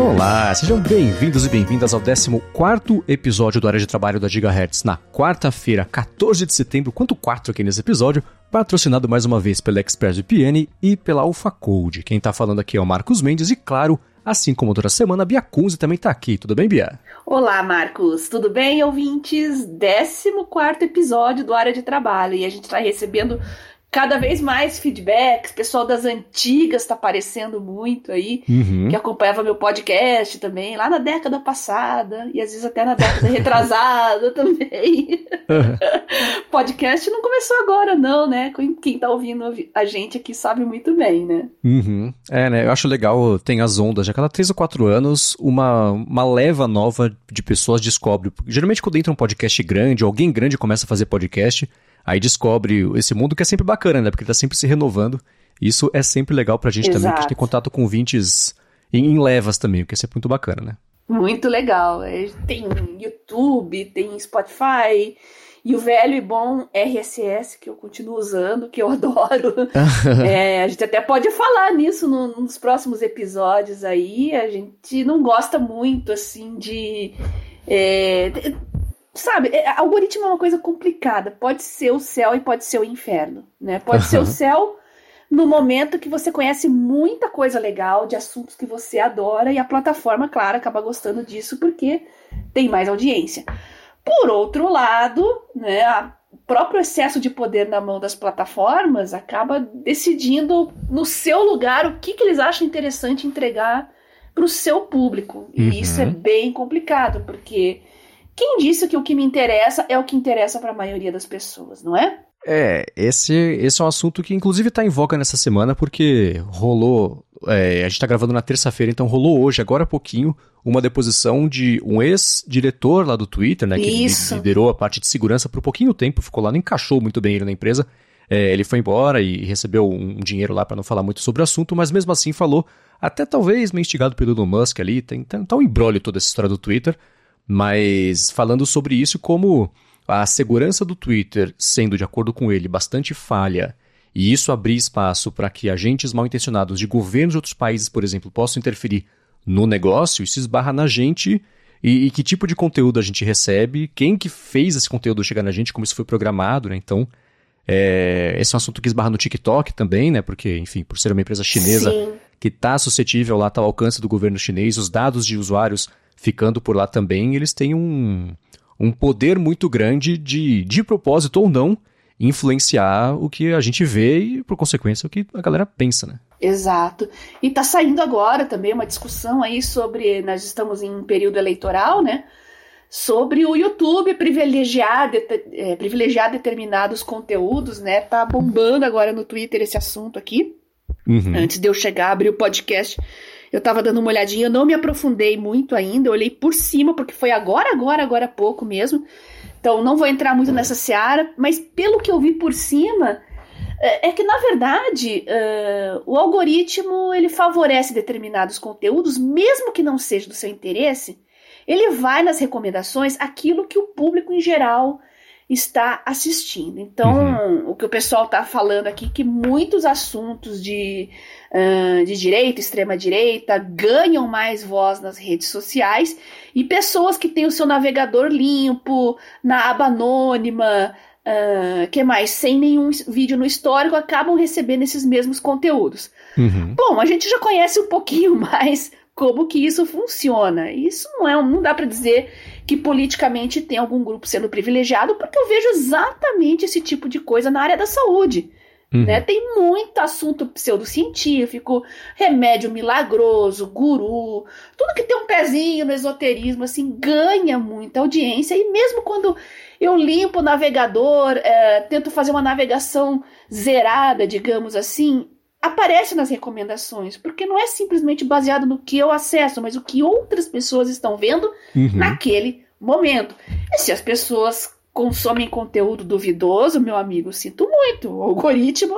Olá, sejam bem-vindos e bem-vindas ao 14 episódio do Área de Trabalho da Gigahertz, na quarta-feira, 14 de setembro, quanto 4 aqui nesse episódio, patrocinado mais uma vez pela ExpressVPN e pela AlphaCode. Quem tá falando aqui é o Marcos Mendes e, claro, assim como toda semana, a Bia Kunze também tá aqui. Tudo bem, Bia? Olá, Marcos. Tudo bem, ouvintes? 14 episódio do Área de Trabalho e a gente tá recebendo cada vez mais feedbacks, pessoal das antigas está aparecendo muito aí, uhum. que acompanhava meu podcast também, lá na década passada, e às vezes até na década retrasada também. Uhum. podcast não começou agora, não, né? Quem tá ouvindo a gente aqui sabe muito bem, né? Uhum. É, né? Eu acho legal, tem as ondas, já cada três ou quatro anos, uma, uma leva nova de pessoas descobre. Geralmente, quando entra um podcast grande, alguém grande começa a fazer podcast Aí descobre esse mundo que é sempre bacana, né? Porque ele tá sempre se renovando. Isso é sempre legal pra gente Exato. também, que a gente tem contato com ouvintes em, em levas também, o que é sempre muito bacana, né? Muito legal. É, tem YouTube, tem Spotify. E o velho e bom RSS, que eu continuo usando, que eu adoro. é, a gente até pode falar nisso no, nos próximos episódios aí. A gente não gosta muito, assim, de. É, sabe, é, algoritmo é uma coisa complicada. Pode ser o céu e pode ser o inferno, né? Pode ser o céu no momento que você conhece muita coisa legal de assuntos que você adora e a plataforma, claro, acaba gostando disso porque tem mais audiência. Por outro lado, né, o próprio excesso de poder na mão das plataformas acaba decidindo no seu lugar o que, que eles acham interessante entregar para o seu público. E uhum. isso é bem complicado, porque quem disse que o que me interessa é o que interessa para a maioria das pessoas, não é? É, esse, esse é um assunto que inclusive está em voga nessa semana, porque rolou. É, a gente está gravando na terça-feira, então rolou hoje, agora há pouquinho, uma deposição de um ex-diretor lá do Twitter, né? Que Isso. liderou a parte de segurança por pouquinho tempo, ficou lá, não encaixou muito bem ele na empresa. É, ele foi embora e recebeu um dinheiro lá para não falar muito sobre o assunto, mas mesmo assim falou, até talvez meio instigado pelo Elon Musk ali, tem, tem, tá um embrólio toda essa história do Twitter mas falando sobre isso como a segurança do Twitter sendo, de acordo com ele, bastante falha, e isso abrir espaço para que agentes mal intencionados de governos de outros países, por exemplo, possam interferir no negócio, isso esbarra na gente e, e, que tipo de conteúdo a gente recebe, quem que fez esse conteúdo chegar na gente, como isso foi programado, né? Então, é, esse é um assunto que esbarra no TikTok também, né? Porque, enfim, por ser uma empresa chinesa Sim. que está suscetível lá, está ao alcance do governo chinês, os dados de usuários ficando por lá também, eles têm um, um poder muito grande de, de propósito ou não, influenciar o que a gente vê e, por consequência, o que a galera pensa, né? Exato. E está saindo agora também uma discussão aí sobre. Nós estamos em período eleitoral, né? Sobre o YouTube privilegiar, de, é, privilegiar determinados conteúdos, né? Tá bombando agora no Twitter esse assunto aqui. Uhum. Antes de eu chegar, abrir o podcast, eu tava dando uma olhadinha, eu não me aprofundei muito ainda, eu olhei por cima, porque foi agora, agora, agora há pouco mesmo. Então não vou entrar muito nessa seara, mas pelo que eu vi por cima, é, é que na verdade uh, o algoritmo ele favorece determinados conteúdos, mesmo que não seja do seu interesse, ele vai nas recomendações aquilo que o público em geral está assistindo. Então, uhum. o que o pessoal está falando aqui que muitos assuntos de uh, de direita, extrema direita, ganham mais voz nas redes sociais e pessoas que têm o seu navegador limpo, na aba anônima, uh, que mais, sem nenhum vídeo no histórico, acabam recebendo esses mesmos conteúdos. Uhum. Bom, a gente já conhece um pouquinho mais como que isso funciona. Isso não é, não dá para dizer que politicamente tem algum grupo sendo privilegiado, porque eu vejo exatamente esse tipo de coisa na área da saúde. Uhum. Né? Tem muito assunto pseudocientífico, remédio milagroso, guru, tudo que tem um pezinho no esoterismo, assim, ganha muita audiência. E mesmo quando eu limpo o navegador, é, tento fazer uma navegação zerada, digamos assim, aparece nas recomendações, porque não é simplesmente baseado no que eu acesso, mas o que outras pessoas estão vendo uhum. naquele momento. E se as pessoas consomem conteúdo duvidoso, meu amigo, sinto muito. O algoritmo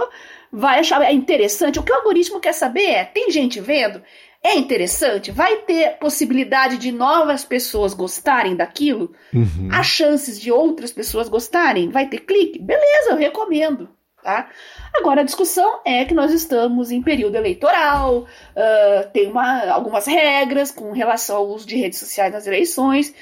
vai achar é interessante. O que o algoritmo quer saber é: tem gente vendo? É interessante? Vai ter possibilidade de novas pessoas gostarem daquilo? Uhum. Há chances de outras pessoas gostarem? Vai ter clique? Beleza, eu recomendo. Tá? Agora, a discussão é que nós estamos em período eleitoral, uh, tem uma, algumas regras com relação ao uso de redes sociais nas eleições,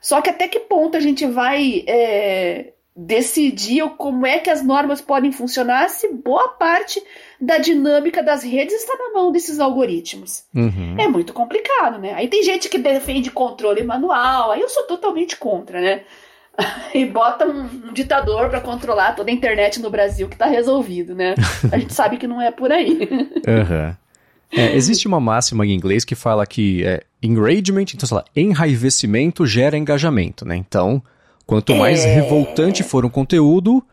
só que até que ponto a gente vai é, decidir como é que as normas podem funcionar se boa parte da dinâmica das redes está na mão desses algoritmos. Uhum. É muito complicado, né? Aí tem gente que defende controle manual, aí eu sou totalmente contra, né? e bota um, ditador para controlar toda a internet no Brasil que tá resolvido, né? A gente sabe que não é por aí. Uhum. É, existe uma máxima em inglês que fala que é, enragement, então, sei lá, enraivecimento gera engajamento, né? Então, quanto mais é... revoltante for um conteúdo,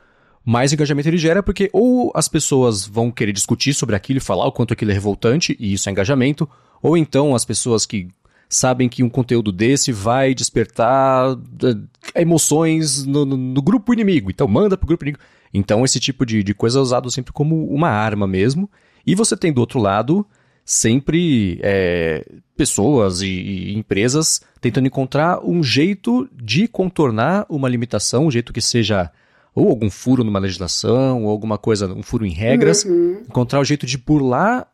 mais engajamento ele gera, porque ou as pessoas vão querer discutir sobre aquilo e falar o quanto aquilo é revoltante, e isso é engajamento, ou então as pessoas que sabem que um conteúdo desse vai despertar eh, emoções no, no, no grupo inimigo, então manda pro grupo inimigo. Então esse tipo de, de coisa é usado sempre como uma arma mesmo. E você tem do outro lado sempre é, pessoas e, e, empresas tentando encontrar um jeito de contornar uma limitação, um jeito que seja ou algum furo numa legislação, ou alguma coisa, um furo em regras, uhum. encontrar o jeito de burlar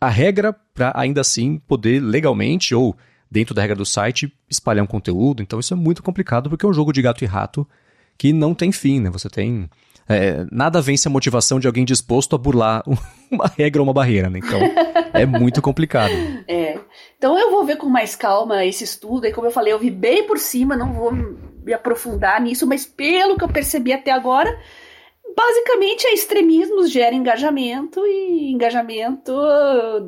a regra para ainda assim poder legalmente ou dentro da regra do site espalhar um conteúdo. Então isso é muito complicado porque é um jogo de gato e rato que não tem fim, né? Você tem é, nada vence a motivação de alguém disposto a burlar uma regra ou uma barreira, né? Então é muito complicado. É. Então eu vou ver com mais calma esse estudo. E como eu falei, eu vi bem por cima, não vou me aprofundar nisso, mas pelo que eu percebi até agora, basicamente é extremismo gera engajamento e engajamento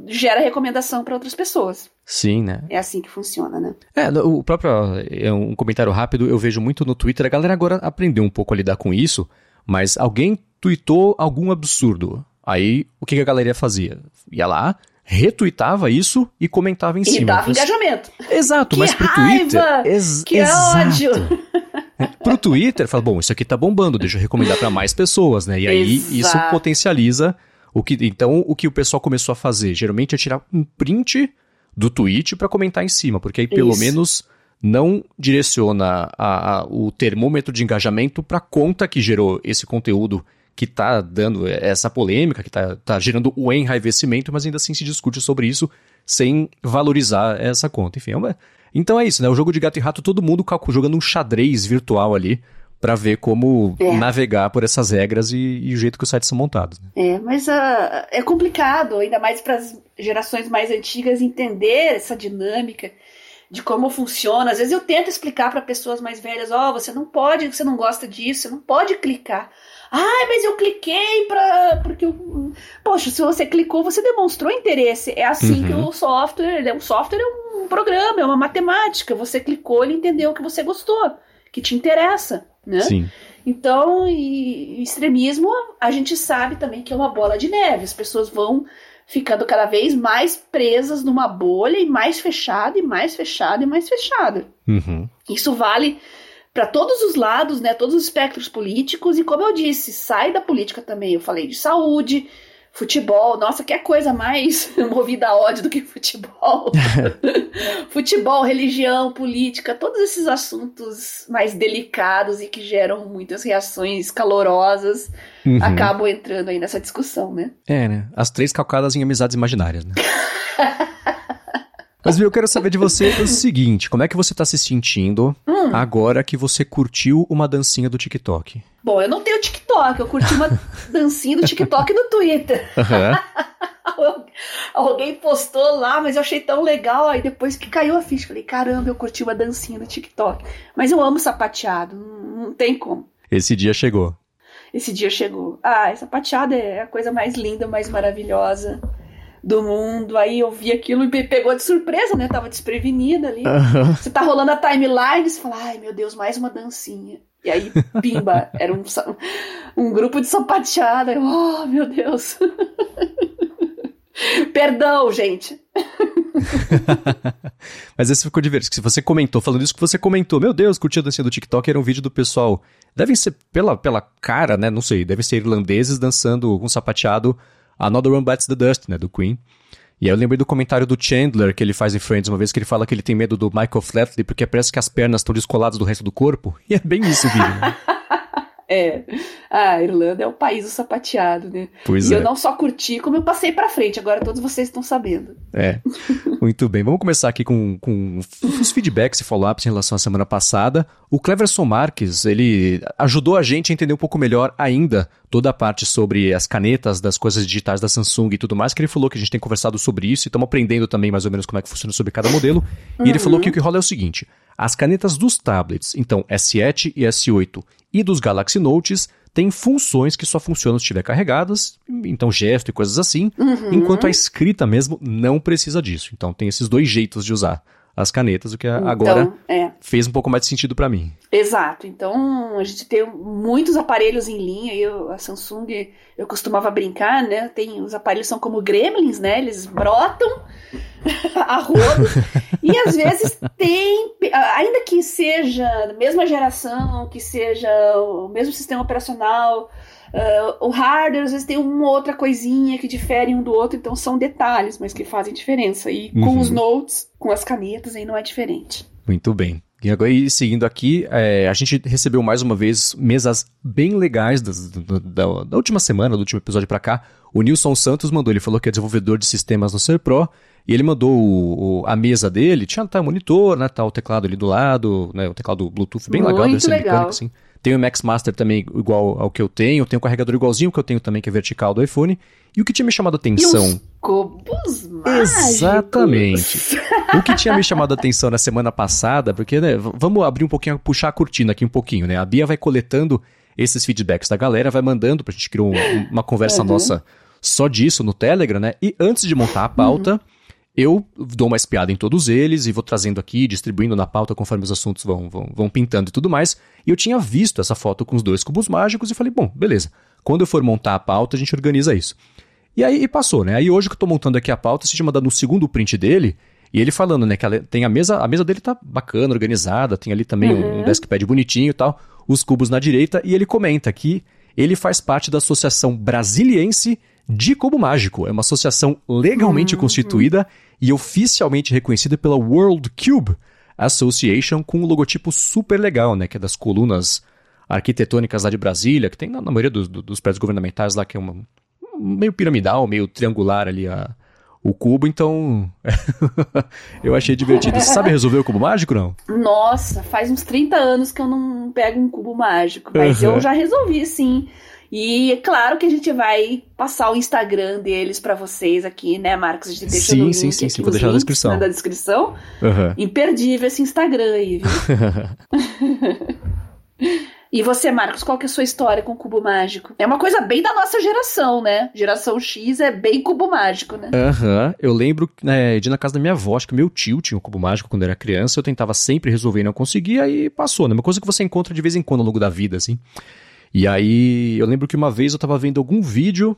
gera recomendação para outras pessoas. Sim, né? É assim que funciona, né? É, o próprio é um comentário rápido, eu vejo muito no Twitter, a galera agora aprendeu um pouco a lidar com isso, mas alguém tweetou algum absurdo. Aí, o que a galera fazia? Ia lá, retuitava isso e comentava em e cima. E dava engajamento. Exato, que mas pro raiva, Twitter... Ex que exato. ódio! Pro Twitter, fala, bom, isso aqui tá bombando, deixa eu recomendar para mais pessoas, né? E aí Exato. isso potencializa o que. Então, o que o pessoal começou a fazer? Geralmente é tirar um print do tweet para comentar em cima, porque aí pelo isso. menos não direciona a, a, o termômetro de engajamento para a conta que gerou esse conteúdo que está dando essa polêmica, que está tá gerando o enraivecimento, mas ainda assim se discute sobre isso sem valorizar essa conta. Enfim, é uma, então é isso, né? O jogo de gato e rato, todo mundo jogando um xadrez virtual ali para ver como é. navegar por essas regras e, e, o jeito que os sites são montados. Né? É, mas uh, é complicado, ainda mais para as gerações mais antigas, entender essa dinâmica de como funciona. Às vezes eu tento explicar para pessoas mais velhas: ó, oh, você não pode, você não gosta disso, você não pode clicar. Ah, mas eu cliquei para porque eu... poxa, se você clicou, você demonstrou interesse. É assim uhum. que o software, o software é um um programa, é uma matemática. Você clicou, ele entendeu que você gostou, que te interessa, né? Sim. Então, e extremismo, a gente sabe também que é uma bola de neve. As pessoas vão ficando cada vez mais presas numa bolha e mais fechada, e mais fechada, e mais fechada. Uhum. Isso vale para todos os lados, né? Todos os espectros políticos. E como eu disse, sai da política também. Eu falei de saúde, Futebol, nossa, que coisa mais movida a ódio do que futebol. futebol, religião, política, todos esses assuntos mais delicados e que geram muitas reações calorosas uhum. acabam entrando aí nessa discussão, né? É, né? As três calcadas em amizades imaginárias, né? Mas eu quero saber de você o seguinte: como é que você tá se sentindo hum. agora que você curtiu uma dancinha do TikTok? Bom, eu não tenho TikTok, eu curti uma dancinha do TikTok no Twitter. Uhum. Alguém postou lá, mas eu achei tão legal. Aí depois que caiu a ficha, falei: caramba, eu curti uma dancinha do TikTok. Mas eu amo sapateado, não, tem como. Esse dia chegou. Esse dia chegou. Ah, essa sapateada é a coisa mais linda, mais maravilhosa do mundo. Aí eu vi aquilo e me pegou de surpresa, né? tava desprevenida ali. Uhum. Você tá rolando a timeline, você fala, ai meu Deus, mais uma dancinha. E aí, pimba, era um, um grupo de sapateada. Oh, meu Deus. Perdão, gente. Mas esse ficou divertido. Se você comentou, falando isso que você comentou, meu Deus, curti a dancinha do TikTok, era um vídeo do pessoal. Devem ser, pela, pela cara, né? Não sei, devem ser irlandeses dançando com um sapateado Another One Bites the Dust, né, do Queen. E aí eu lembrei do comentário do Chandler que ele faz em Friends uma vez, que ele fala que ele tem medo do Michael Flatley porque parece que as pernas estão descoladas do resto do corpo. E é bem isso o? É. A Irlanda é o país do sapateado, né? Pois e é. eu não só curti, como eu passei pra frente. Agora todos vocês estão sabendo. É. Muito bem. Vamos começar aqui com, com os feedbacks e follow-ups em relação à semana passada. O Cleverson Marques, ele ajudou a gente a entender um pouco melhor ainda toda a parte sobre as canetas das coisas digitais da Samsung e tudo mais, que ele falou que a gente tem conversado sobre isso e estamos aprendendo também mais ou menos como é que funciona sobre cada modelo. E ele falou que o que rola é o seguinte: as canetas dos tablets, então S7 e S8, e dos Galaxy Notes têm funções que só funcionam se estiver carregadas, então gesto e coisas assim, enquanto a escrita mesmo não precisa disso. Então tem esses dois jeitos de usar as canetas, o que agora Então, é. fez um pouco mais de sentido para mim. Exato. Então, a gente tem muitos aparelhos em linha. Eu, a Samsung, eu costumava brincar, né? Tem, os aparelhos são como gremlins, né? Eles brotam a rodo. e às vezes tem, ainda que seja a mesma geração, que seja o mesmo sistema operacional, uh, o hardware às vezes tem uma outra coisinha que difere um do outro. Então, são detalhes, mas que fazem diferença. E com Uhum. os notes, com as canetas, aí não é diferente. Muito bem. E agora, e seguindo aqui, é, a gente recebeu mais uma vez mesas bem legais das- da, da- da última semana, do último episódio pra cá. O Nilson Santos mandou, ele falou que é desenvolvedor de sistemas no Ser Pro, e ele mandou o- o- a mesa dele, tinha tá, o monitor, né, tá o teclado ali do lado, né, o teclado Bluetooth bem legal, Muito ser legal. mecânico, assim. Tem o Max Master também igual ao que eu tenho, tem o carregador igualzinho que eu tenho também, que é vertical do iPhone. E o que tinha me chamado a E atenção... os cubos mágicos. Exatamente. O que tinha me chamado a atenção na semana passada, porque, né, vamos abrir um pouquinho, puxar a cortina aqui um pouquinho, né? A Bia vai coletando esses feedbacks da galera, vai mandando pra gente criar um- uma conversa Uhum. nossa só disso no Telegram, né? E antes de montar a pauta, eu dou uma espiada em todos eles e vou trazendo aqui, distribuindo na pauta conforme os assuntos vão, vão, vão pintando e tudo mais. E eu tinha visto essa foto com os dois cubos mágicos e falei, bom, beleza. Quando eu for montar a pauta, a gente organiza isso. E aí e passou, né? Aí hoje que eu tô montando aqui a pauta, você tinha mandado no segundo print dele, e ele falando, né, que ela- tem a mesa, a mesa dele tá bacana, organizada, tem ali também um, um deskpad bonitinho e tal, os cubos na direita, e ele comenta que ele faz parte da Associação Brasiliense de Cubo Mágico. É uma associação legalmente constituída e oficialmente reconhecida pela World Cube Association, com um logotipo super legal, né, que é das colunas arquitetônicas lá de Brasília, que tem na, na maioria dos, do- dos prédios governamentais lá, que é uma, meio piramidal, meio triangular ali a, o cubo, então eu achei divertido. Você sabe resolver o cubo mágico, não? Nossa, faz uns 30 anos que eu não pego um cubo mágico, mas Uhum. eu já resolvi sim. E é claro que a gente vai passar o Instagram deles pra vocês aqui, né, Marcos? A gente deixa Sim, no sim, link sim, aqui sim, vou deixar na descrição. né, da descrição. Aham. Imperdível esse Instagram aí, viu? E você, Marcos, qual que é a sua história com o cubo mágico? É uma coisa bem da nossa geração, né? Geração X é bem cubo mágico, né? Aham, eu lembro né, de ir na casa da minha avó, acho que meu tio tinha um cubo mágico quando era criança, eu tentava sempre resolver e não conseguia, e passou, né? Uma coisa que você encontra de vez em quando ao longo da vida, assim. E aí, eu lembro que uma vez eu tava vendo algum vídeo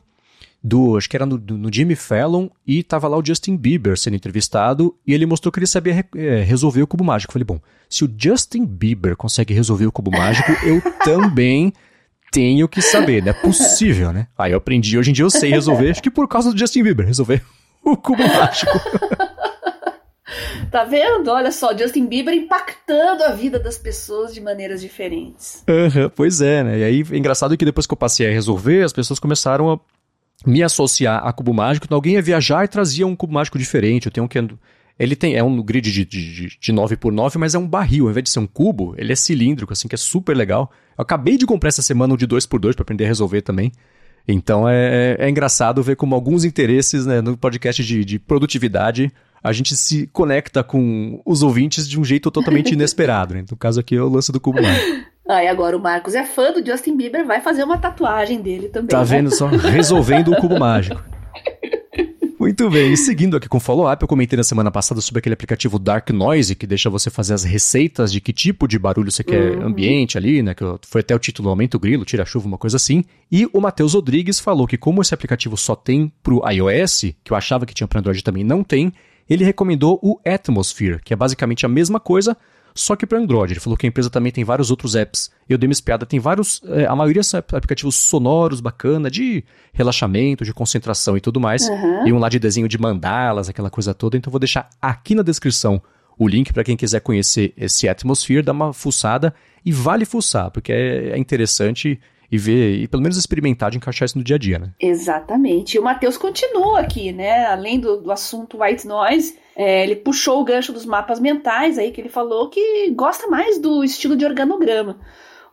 do, acho que era no, no Jimmy Fallon, e tava lá o Justin Bieber sendo entrevistado, e ele mostrou que ele sabia eh, resolver o cubo mágico. Eu falei, bom, se o Justin Bieber consegue resolver o cubo mágico, eu também tenho que saber, não é possível, né? Aí eu aprendi, hoje em dia eu sei resolver, acho que por causa do Justin Bieber, resolver o cubo mágico. Tá vendo? Olha só, Justin Bieber impactando a vida das pessoas de maneiras diferentes. Aham, pois é, né? E aí, é engraçado que depois que eu passei a resolver, as pessoas começaram a me associar a cubo mágico. Então, alguém ia viajar e trazia um cubo mágico diferente. Eu tenho um que... é- Ele tem, é um grid de, de, de, de 9x9, mas é um barril. Ao invés de ser um cubo, ele é cilíndrico, assim, que é super legal. Eu acabei de comprar essa semana um de 2x2 para aprender a resolver também. Então é, é, é engraçado ver como alguns interesses né, no podcast de, de produtividade a gente se conecta com os ouvintes de um jeito totalmente inesperado. Né? No caso aqui é o lance do cubo mágico. Ah, e agora o Marcos é fã do Justin Bieber, vai fazer uma tatuagem dele também. Tá né? vendo só? Resolvendo o cubo mágico. Muito bem, e seguindo aqui com o follow-up, eu comentei na semana passada sobre aquele aplicativo Dark Noise, que deixa você fazer as receitas de que tipo de barulho você quer ambiente ali, né? Que foi até o título Aumenta o Grilo, Tira a Chuva, uma coisa assim. E o Matheus Rodrigues falou que como esse aplicativo só tem pro iOS, que eu achava que tinha para Android também não tem, ele recomendou o Atmosphere, que é basicamente a mesma coisa, só que para Android. Ele falou que a empresa também tem vários outros apps. Eu dei uma espiada, tem vários. eh, a maioria são ap- aplicativos sonoros, bacana, de relaxamento, de concentração e tudo mais. Uhum. E um lá de desenho de mandalas, aquela coisa toda. Então eu vou deixar aqui na descrição o link para quem quiser conhecer esse Atmosphere, dá uma fuçada e vale fuçar, porque é, é interessante e ver, e pelo menos experimentar de encaixar isso no dia a dia, né? Exatamente. E o Matheus continua aqui, né? Além do, do assunto white noise, é, ele puxou o gancho dos mapas mentais aí, que ele falou que gosta mais do estilo de organograma.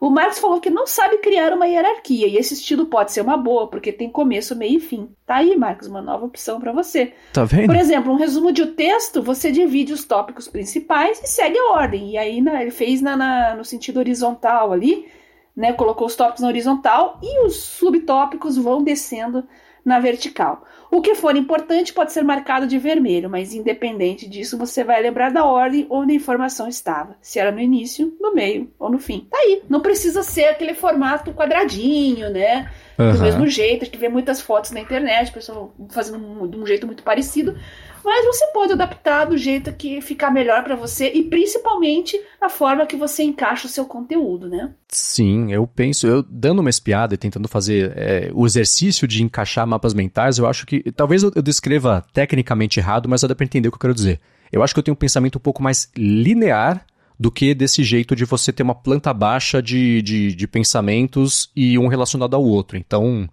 O Marx falou que não sabe criar uma hierarquia, e esse estilo pode ser uma boa, porque tem começo, meio e fim. Tá aí, Marcos, uma nova opção para você. Tá vendo? Por exemplo, um resumo de um texto, você divide os tópicos principais e segue a ordem. E aí ele fez na, na, no sentido horizontal ali, né? Colocou os tópicos na horizontal e os subtópicos vão descendo na vertical. O que for importante pode ser marcado de vermelho, mas independente disso, você vai lembrar da ordem onde a informação estava. Se era no início, no meio ou no fim. Tá aí. Não precisa ser aquele formato quadradinho, né? Uhum. Do mesmo jeito, a gente vê muitas fotos na internet, pessoal fazendo de um jeito muito parecido mas você pode adaptar do jeito que ficar melhor para você e principalmente a forma que você encaixa o seu conteúdo, né? Sim, eu penso, eu dando uma espiada e tentando fazer é, o exercício de encaixar mapas mentais, eu acho que talvez eu, eu descreva tecnicamente errado, mas dá para entender o que eu quero dizer. Eu acho que eu tenho um pensamento um pouco mais linear do que desse jeito de você ter uma planta baixa de, de, de pensamentos e um relacionado ao outro. Então,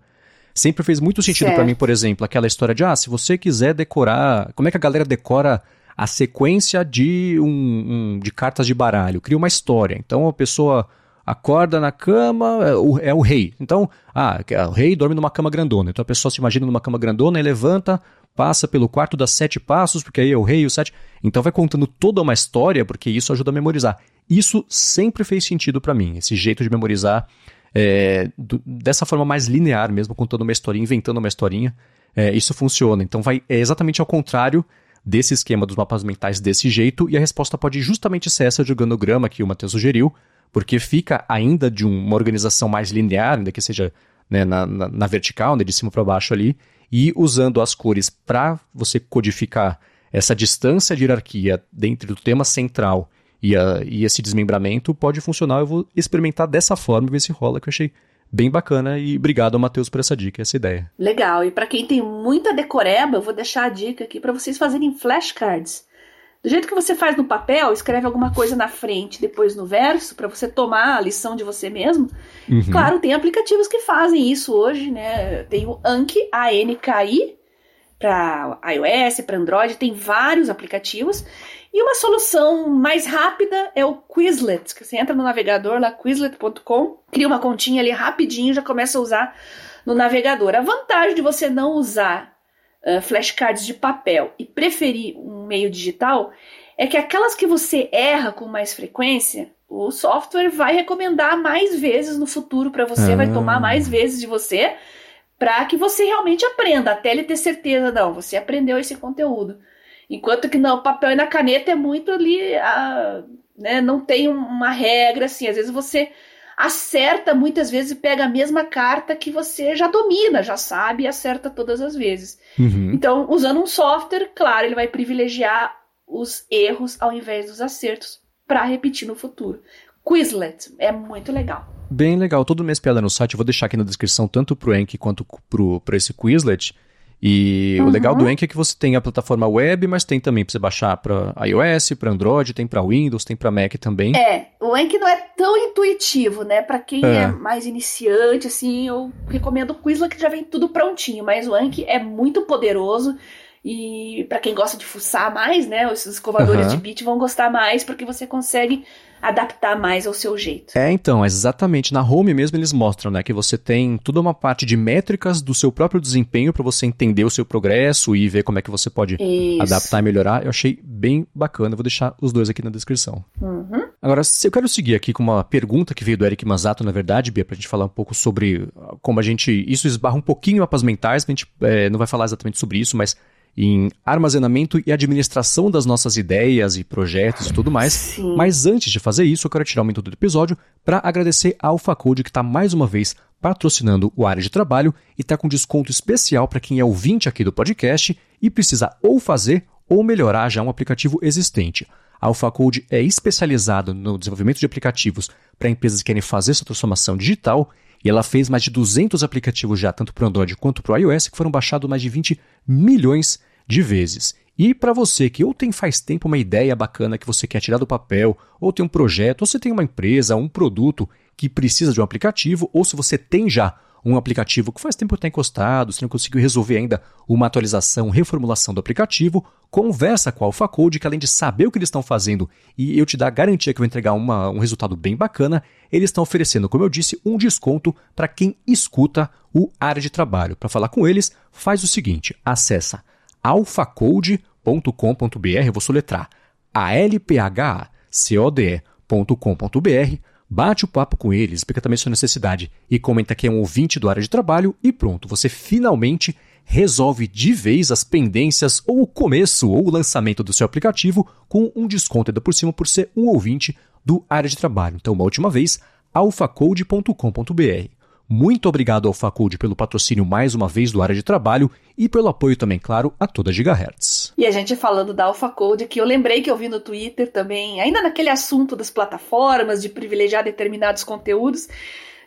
sempre fez muito sentido para mim, por exemplo, aquela história de, ah, se você quiser decorar, como é que a galera decora a sequência de, um, um de cartas de baralho? Cria uma história. Então a pessoa acorda na cama, é o, é o rei. Então, ah, o rei dorme numa cama grandona. Então a pessoa se imagina numa cama grandona e levanta, passa pelo quarto das sete passos, porque aí é o rei e o sete. Então vai contando toda uma história, porque isso ajuda a memorizar. Isso sempre fez sentido para mim, esse jeito de memorizar é, do, dessa forma mais linear mesmo, contando uma historinha, inventando uma historinha, é, isso funciona. Então vai é exatamente ao contrário desse esquema dos mapas mentais desse jeito, e a resposta pode justamente ser essa de organograma que o Matheus sugeriu, porque fica ainda de uma organização mais linear, ainda que seja né, na, na, na, vertical, né, de cima para baixo ali, e usando as cores para você codificar essa distância de hierarquia dentro do tema central e, a, e esse desmembramento pode funcionar. Eu vou experimentar dessa forma e ver se rola, que eu achei bem bacana e obrigado ao Matheus por essa dica, essa ideia. Legal. E para quem tem muita decoreba, eu vou deixar a dica aqui para vocês fazerem flashcards. Do jeito que você faz no papel, escreve alguma coisa na frente, depois no verso, para você tomar a lição de você mesmo. Uhum. Claro, tem aplicativos que fazem isso hoje, né? Tem o Anki, A-N-K-I, para iOS, para Android, tem vários aplicativos. E uma solução mais rápida é o Quizlet, que você entra no navegador lá, quizlet.com, cria uma continha ali rapidinho, já começa a usar no navegador. A vantagem de você não usar uh, flashcards de papel e preferir um meio digital é que aquelas que você erra com mais frequência, o software vai recomendar mais vezes no futuro para você, ah. vai tomar mais vezes de você, para que você realmente aprenda, até ele ter certeza, não, você aprendeu esse conteúdo. Enquanto que no papel e na caneta é muito ali, a, né, não tem uma regra assim. Às vezes você acerta muitas vezes e pega a mesma carta que você já domina, já sabe e acerta todas as vezes. Uhum. Então, usando um software, claro, ele vai privilegiar os erros ao invés dos acertos para repetir no futuro. Quizlet é muito legal. Bem legal. Todo mês piada no site, eu vou deixar aqui na descrição tanto pro Enki quanto pro, pro esse Quizlet. E uhum. o legal do Enki é que você tem a plataforma web, mas tem também para você baixar para iOS, para Android, tem para Windows, tem para Mac também. É, o Enki não é tão intuitivo, né? Para quem é. é. mais iniciante, assim, eu recomendo o Quizlet que já vem tudo prontinho, mas o Enki é muito poderoso. E para quem gosta de fuçar mais, né, os escovadores uhum. de bit vão gostar mais porque você consegue adaptar mais ao seu jeito. É, então, exatamente. Na home mesmo eles mostram, né, que você tem toda uma parte de métricas do seu próprio desempenho para você entender o seu progresso e ver como é que você pode Isso. adaptar e melhorar. Eu achei bem bacana. vou deixar os dois aqui na descrição. Uhum. Agora, eu quero seguir aqui com uma pergunta que veio do Eric Mazato, na verdade, Bia, pra gente falar um pouco sobre como a gente. Isso esbarra um pouquinho mapas mentais, a gente é, não vai falar exatamente sobre isso, mas em armazenamento e administração das nossas ideias e projetos e tudo mais. Sim. Mas antes de fazer isso, eu quero tirar um minuto do episódio para agradecer a AlphaCode que está mais uma vez patrocinando o área de trabalho e está com desconto especial para quem é ouvinte aqui do podcast e precisa ou fazer ou melhorar já um aplicativo existente. A AlphaCode é especializada no desenvolvimento de aplicativos para empresas que querem fazer essa transformação digital e ela fez mais de 200 aplicativos já, tanto para o Android quanto para o iOS, que foram baixados mais de 20 milhões de vezes. E para você que ou tem faz tempo uma ideia bacana que você quer tirar do papel, ou tem um projeto, ou você tem uma empresa, um produto que precisa de um aplicativo, ou se você tem já um aplicativo que faz tempo está encostado, você não conseguiu resolver ainda uma atualização, reformulação do aplicativo, conversa com a AlphaCode, que além de saber o que eles estão fazendo e eu te dar a garantia que vai entregar uma, um resultado bem bacana, eles estão oferecendo, como eu disse, um desconto para quem escuta o área de trabalho. Para falar com eles, faz o seguinte, acessa alphacode.com.br, vou soletrar, a l p h c o d e.com.br bate o papo com ele, explica também sua necessidade e comenta que é um ouvinte do área de trabalho e pronto, você finalmente resolve de vez as pendências ou o começo ou o lançamento do seu aplicativo com um desconto ainda por cima por ser um ouvinte do área de trabalho. Então, uma última vez, alfacode.com.br. Muito obrigado ao Faculdade pelo patrocínio mais uma vez do área de trabalho e pelo apoio também, claro, a toda Gigahertz. E a gente falando da AlphaCode, que eu lembrei que eu vi no Twitter também, ainda naquele assunto das plataformas, de privilegiar determinados conteúdos,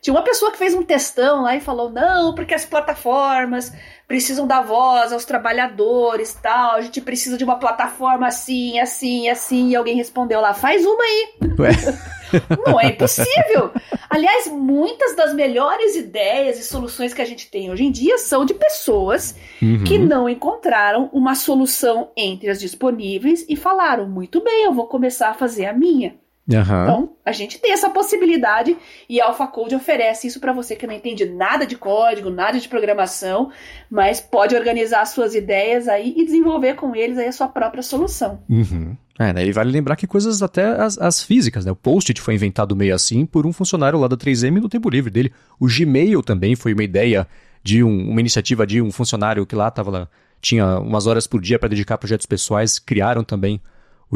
tinha uma pessoa que fez um testão lá e falou: não, porque as plataformas precisam dar voz aos trabalhadores tal, a gente precisa de uma plataforma assim, assim, assim. E alguém respondeu lá: faz uma aí. Ué? Não é impossível. Aliás, muitas das melhores ideias e soluções que a gente tem hoje em dia são de pessoas uhum. que não encontraram uma solução entre as disponíveis e falaram: muito bem, eu vou começar a fazer a minha. Uhum. Então, a gente tem essa possibilidade e a AlphaCode oferece isso para você que não entende nada de código, nada de programação, mas pode organizar suas ideias aí e desenvolver com eles aí a sua própria solução. Uhum. É, né? E vale lembrar que coisas até as, as físicas, né? O Post-it foi inventado meio assim por um funcionário lá da 3M no tempo livre dele. O Gmail também foi uma ideia de um, uma iniciativa de um funcionário que lá estava lá, tinha umas horas por dia para dedicar a projetos pessoais, criaram também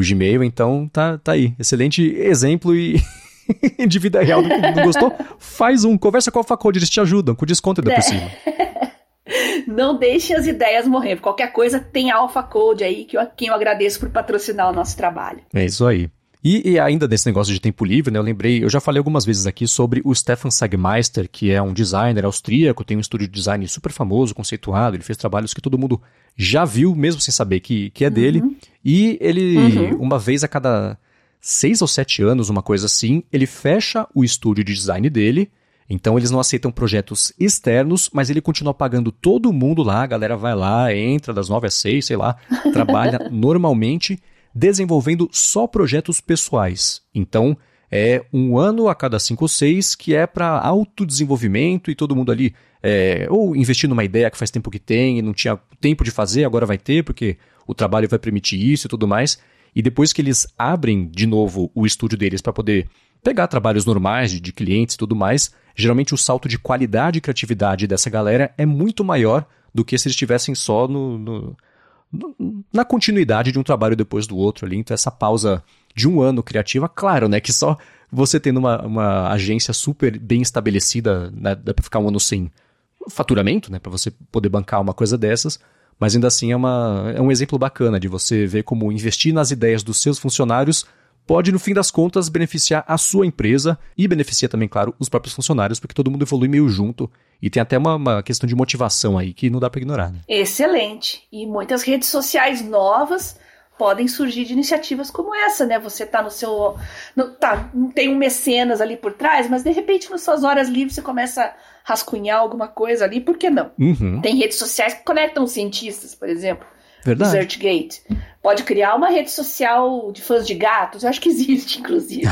o Gmail, então tá, tá aí. Excelente exemplo e de vida real. Não gostou? Faz um, conversa com a Facode, eles te ajudam, com desconto ainda é. por cima. Não deixe as ideias morrer. Qualquer coisa tem a Alpha Code aí, que eu, quem eu agradeço por patrocinar o nosso trabalho. É isso aí. E, e, ainda desse negócio de tempo livre, né, eu lembrei, eu já falei algumas vezes aqui sobre o Stefan Sagmeister, que é um designer austríaco, tem um estúdio de design super famoso, conceituado, ele fez trabalhos que todo mundo já viu, mesmo sem saber que, que é dele. Uhum. E ele, uhum. uma vez a cada seis ou sete anos, uma coisa assim, ele fecha o estúdio de design dele. Então eles não aceitam projetos externos, mas ele continua pagando todo mundo lá, a galera vai lá, entra das nove às seis, sei lá, trabalha normalmente, desenvolvendo só projetos pessoais. Então é um ano a cada cinco ou seis que é para autodesenvolvimento e todo mundo ali é, ou investir numa ideia que faz tempo que tem e não tinha tempo de fazer, agora vai ter, porque o trabalho vai permitir isso e tudo mais. E depois que eles abrem de novo o estúdio deles para poder pegar trabalhos normais de, de clientes e tudo mais, geralmente o salto de qualidade e criatividade dessa galera é muito maior do que se eles estivessem só no, no, no, na continuidade de um trabalho depois do outro ali. Então essa pausa de um ano criativa, claro, né, que só você tendo uma, uma agência super bem estabelecida, né, dá para ficar um ano sem faturamento, né, para você poder bancar uma coisa dessas, mas ainda assim é, uma, é um exemplo bacana de você ver como investir nas ideias dos seus funcionários pode, no fim das contas, beneficiar a sua empresa e beneficia também, claro, os próprios funcionários, porque todo mundo evolui meio junto e tem até uma, uma questão de motivação aí que não dá para ignorar. Né? Excelente. E muitas redes sociais novas podem surgir de iniciativas como essa, né? Você tá no seu. No, tá, tem um mecenas ali por trás, mas de repente nas suas horas livres você começa a rascunhar alguma coisa ali, por que não? Uhum. Tem redes sociais que conectam cientistas, por exemplo. Verdade. ResearchGate. Pode criar uma rede social de fãs de gatos, eu acho que existe, inclusive.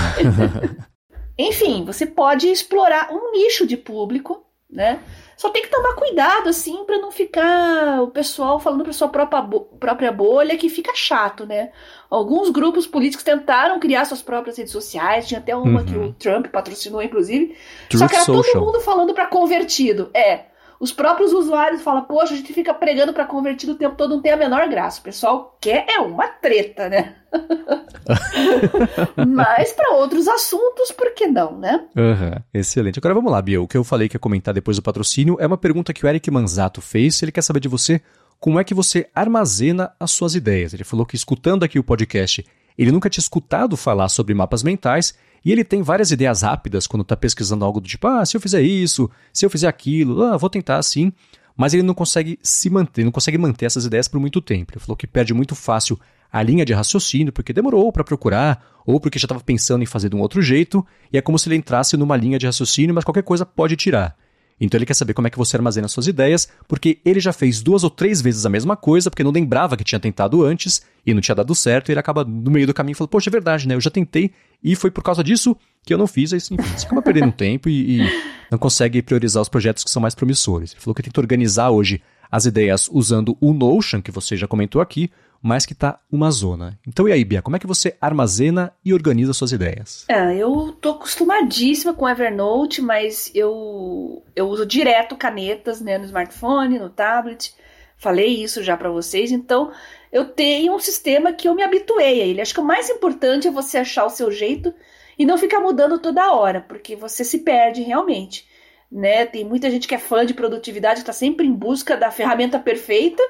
Enfim, você pode explorar um nicho de público, né? Só tem que tomar cuidado, assim, para não ficar o pessoal falando pra sua própria, própria bolha, que fica chato, né? Alguns grupos políticos tentaram criar suas próprias redes sociais, tinha até uma uhum. que o Trump patrocinou, inclusive. Truth só que era social. todo mundo falando para convertido. É. Os próprios usuários falam, poxa, a gente fica pregando para convertido o tempo todo, não tem a menor graça. O pessoal quer é uma treta, né? Mas para outros assuntos, por que não, né? Uhum, excelente. Agora vamos lá, Bia. O que eu falei que ia comentar depois do patrocínio é uma pergunta que o Eric Manzato fez. Ele quer saber de você como é que você armazena as suas ideias. Ele falou que escutando aqui o podcast, ele nunca tinha escutado falar sobre mapas mentais e ele tem várias ideias rápidas quando está pesquisando algo do tipo, ah, se eu fizer isso, se eu fizer aquilo, ah, vou tentar assim. mas ele não consegue se manter, não consegue manter essas ideias por muito tempo. Ele falou que perde muito fácil a linha de raciocínio porque demorou para procurar ou porque já estava pensando em fazer de um outro jeito, e é como se ele entrasse numa linha de raciocínio, mas qualquer coisa pode tirar. Então ele quer saber como é que você armazena suas ideias, porque ele já fez duas ou três vezes a mesma coisa, porque não lembrava que tinha tentado antes e não tinha dado certo, e ele acaba no meio do caminho falando, poxa, é verdade, né? Eu já tentei e foi por causa disso que eu não fiz, aí enfim, você acaba perdendo tempo e, e não consegue priorizar os projetos que são mais promissores. Ele falou que tenta organizar hoje as ideias usando o Notion, que você já comentou aqui, mas que está uma zona. Então e aí, Bia, como é que você armazena e organiza suas ideias? É, eu tô acostumadíssima com Evernote, mas eu, eu uso direto canetas né, no smartphone, no tablet. Falei isso já para vocês, então eu tenho um sistema que eu me habituei a ele. Acho que o mais importante é você achar o seu jeito e não ficar mudando toda hora, porque você se perde realmente. Né? Tem muita gente que é fã de produtividade, está sempre em busca da ferramenta perfeita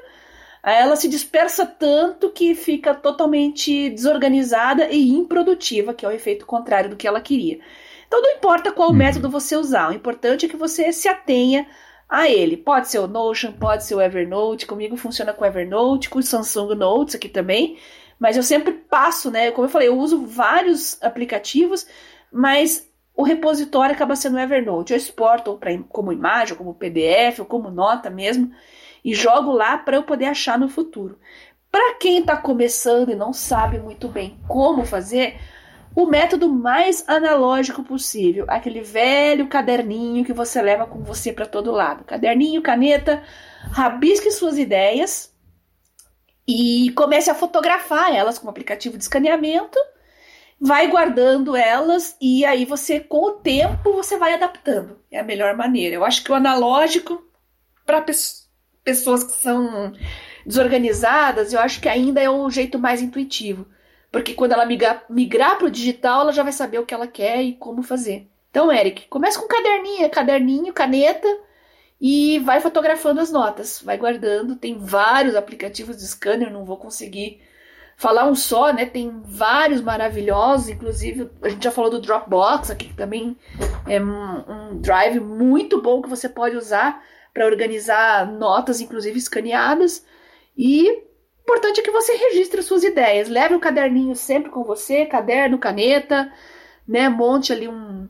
ela se dispersa tanto que fica totalmente desorganizada e improdutiva, que é o efeito contrário do que ela queria. Então não importa qual uhum. método você usar, o importante é que você se atenha a ele. Pode ser o Notion, pode ser o Evernote, comigo funciona com o Evernote, com o Samsung Notes aqui também, mas eu sempre passo, né? Como eu falei, eu uso vários aplicativos, mas o repositório acaba sendo o Evernote. Eu exporto pra, como imagem, ou como PDF, ou como nota mesmo e jogo lá para eu poder achar no futuro. Para quem está começando e não sabe muito bem como fazer, o método mais analógico possível, aquele velho caderninho que você leva com você para todo lado. Caderninho, caneta, rabisque suas ideias e comece a fotografar elas com o aplicativo de escaneamento. Vai guardando elas e aí você, com o tempo, você vai adaptando. É a melhor maneira. Eu acho que o analógico para pessoa pessoas que são desorganizadas, eu acho que ainda é o jeito mais intuitivo. Porque quando ela migrar, migrar para o digital, ela já vai saber o que ela quer e como fazer. Então, Eric, começa com caderninho, caderninho, caneta e vai fotografando as notas, vai guardando. Tem vários aplicativos de scanner, não vou conseguir falar um só, né? Tem vários maravilhosos, inclusive a gente já falou do Dropbox aqui, que também é um, um drive muito bom que você pode usar para organizar notas, inclusive escaneadas. E o importante é que você registre suas ideias. Leve o caderninho sempre com você, caderno, caneta, né? Monte ali um,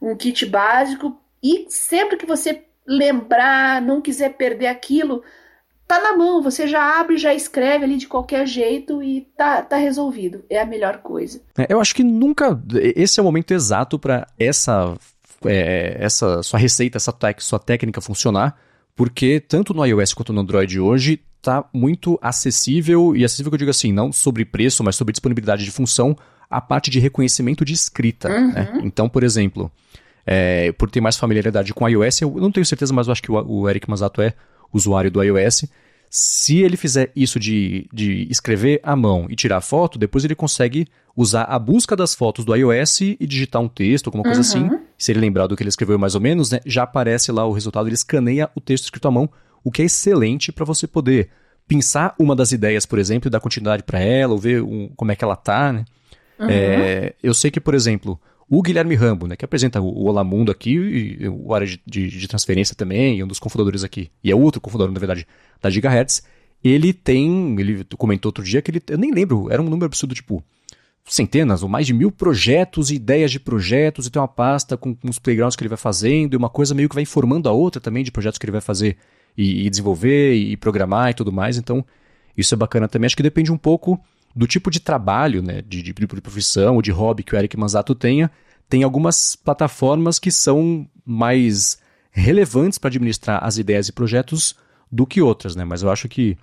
um kit básico. E sempre que você lembrar, não quiser perder aquilo, tá na mão, você já abre, já escreve ali de qualquer jeito e tá, tá resolvido. É a melhor coisa. É, eu acho que nunca. Esse é o momento exato para essa é, essa sua receita, essa sua técnica funcionar, porque tanto no iOS quanto no Android hoje está muito acessível, e acessível que eu digo assim, não sobre preço, mas sobre disponibilidade de função, a parte de reconhecimento de escrita. Uhum. Né? Então, por exemplo, é, por ter mais familiaridade com iOS, eu não tenho certeza, mas eu acho que o, o Eric Masato é usuário do iOS. Se ele fizer isso de, de escrever à mão e tirar foto, depois ele consegue usar a busca das fotos do iOS e digitar um texto, alguma coisa uhum. assim. Se ele lembrar do que ele escreveu mais ou menos, né, já aparece lá o resultado, ele escaneia o texto escrito à mão, o que é excelente para você poder pensar uma das ideias, por exemplo, e dar continuidade para ela, ou ver um, como é que ela tá, né? Uhum. É, eu sei que, por exemplo, o Guilherme Rambo, né, que apresenta o Olá Mundo aqui, e o área de, de, de, transferência também, e um dos cofundadores aqui, e é outro cofundador, na verdade, da Gigahertz, ele tem, ele comentou outro dia que ele, eu nem lembro, era um número absurdo, tipo, centenas ou mais de mil projetos e ideias de projetos, e tem uma pasta com, com os playgrounds que ele vai fazendo, e uma coisa meio que vai informando a outra também de projetos que ele vai fazer e, e desenvolver e programar e tudo mais, então isso é bacana também. Acho que depende um pouco do tipo de trabalho, né, de, de, de profissão ou de hobby que o Eric Manzato tenha, tem algumas plataformas que são mais relevantes para administrar as ideias e projetos do que outras, né? Mas eu acho que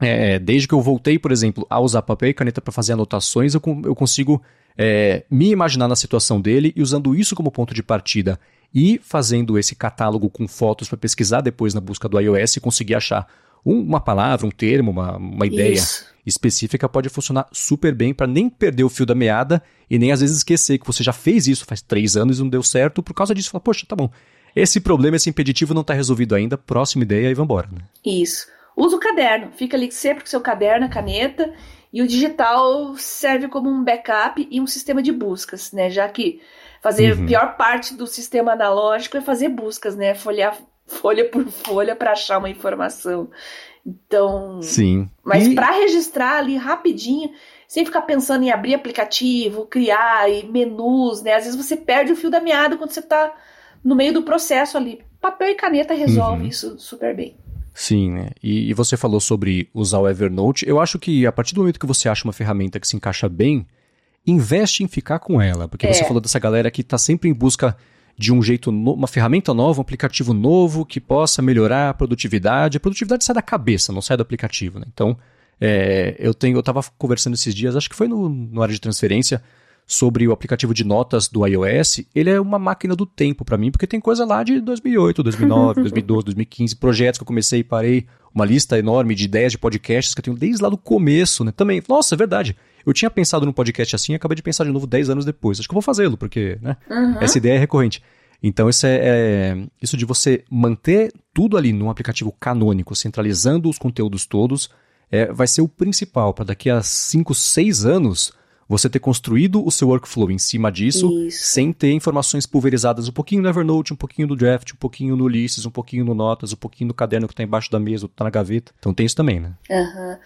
é, desde que eu voltei, por exemplo, a usar papel e caneta para fazer anotações, eu, eu consigo é, me imaginar na situação dele e usando isso como ponto de partida e fazendo esse catálogo com fotos para pesquisar depois na busca do iOS e conseguir achar um, uma palavra, um termo, uma, uma ideia isso. específica pode funcionar super bem para nem perder o fio da meada e nem às vezes esquecer que você já fez isso faz três anos e não deu certo por causa disso. Fala, poxa, tá bom. Esse problema, esse impeditivo não está resolvido ainda, próxima ideia e vambora. Né? Isso. Usa o caderno, fica ali sempre com seu caderno, caneta, e o digital serve como um backup e um sistema de buscas, né? Já que fazer uhum. a pior parte do sistema analógico é fazer buscas, né? Folhear folha por folha para achar uma informação. Então. Sim. Mas e... para registrar ali rapidinho, sem ficar pensando em abrir aplicativo, criar e menus, né? Às vezes você perde o fio da meada quando você está no meio do processo ali. Papel e caneta resolve uhum. isso super bem. Sim, né? E, e, você falou sobre usar o Evernote. Eu acho que a partir do momento que você acha uma ferramenta que se encaixa bem, investe em ficar com ela. Porque é. você falou dessa galera que está sempre em busca de um jeito, no, uma ferramenta nova, um aplicativo novo que possa melhorar a produtividade. A produtividade sai da cabeça, não sai do aplicativo, né? Então, é, eu tenho, eu estava conversando esses dias, acho que foi no, no área de transferência, sobre o aplicativo de notas do iOS, ele é uma máquina do tempo para mim, porque tem coisa lá de 2008, 2009, 2012, 2015, projetos que eu comecei e parei, uma lista enorme de ideias de podcasts que eu tenho desde lá do começo, né? Também, nossa, é verdade. Eu tinha pensado num podcast assim e acabei de pensar de novo 10 anos depois. Acho que eu vou fazê-lo, porque, né? Uhum. Essa ideia é recorrente. Então, isso, é, é, isso de você manter tudo ali num aplicativo canônico, centralizando os conteúdos todos, é, vai ser o principal para daqui a 5, 6 anos você ter construído o seu workflow em cima disso, Isso. sem ter informações pulverizadas um pouquinho no Evernote, um pouquinho no Draft, um pouquinho no Ulysses, um pouquinho no Notas, um pouquinho no caderno que está embaixo da mesa, ou está na gaveta. Então tem isso também, né? Uhum.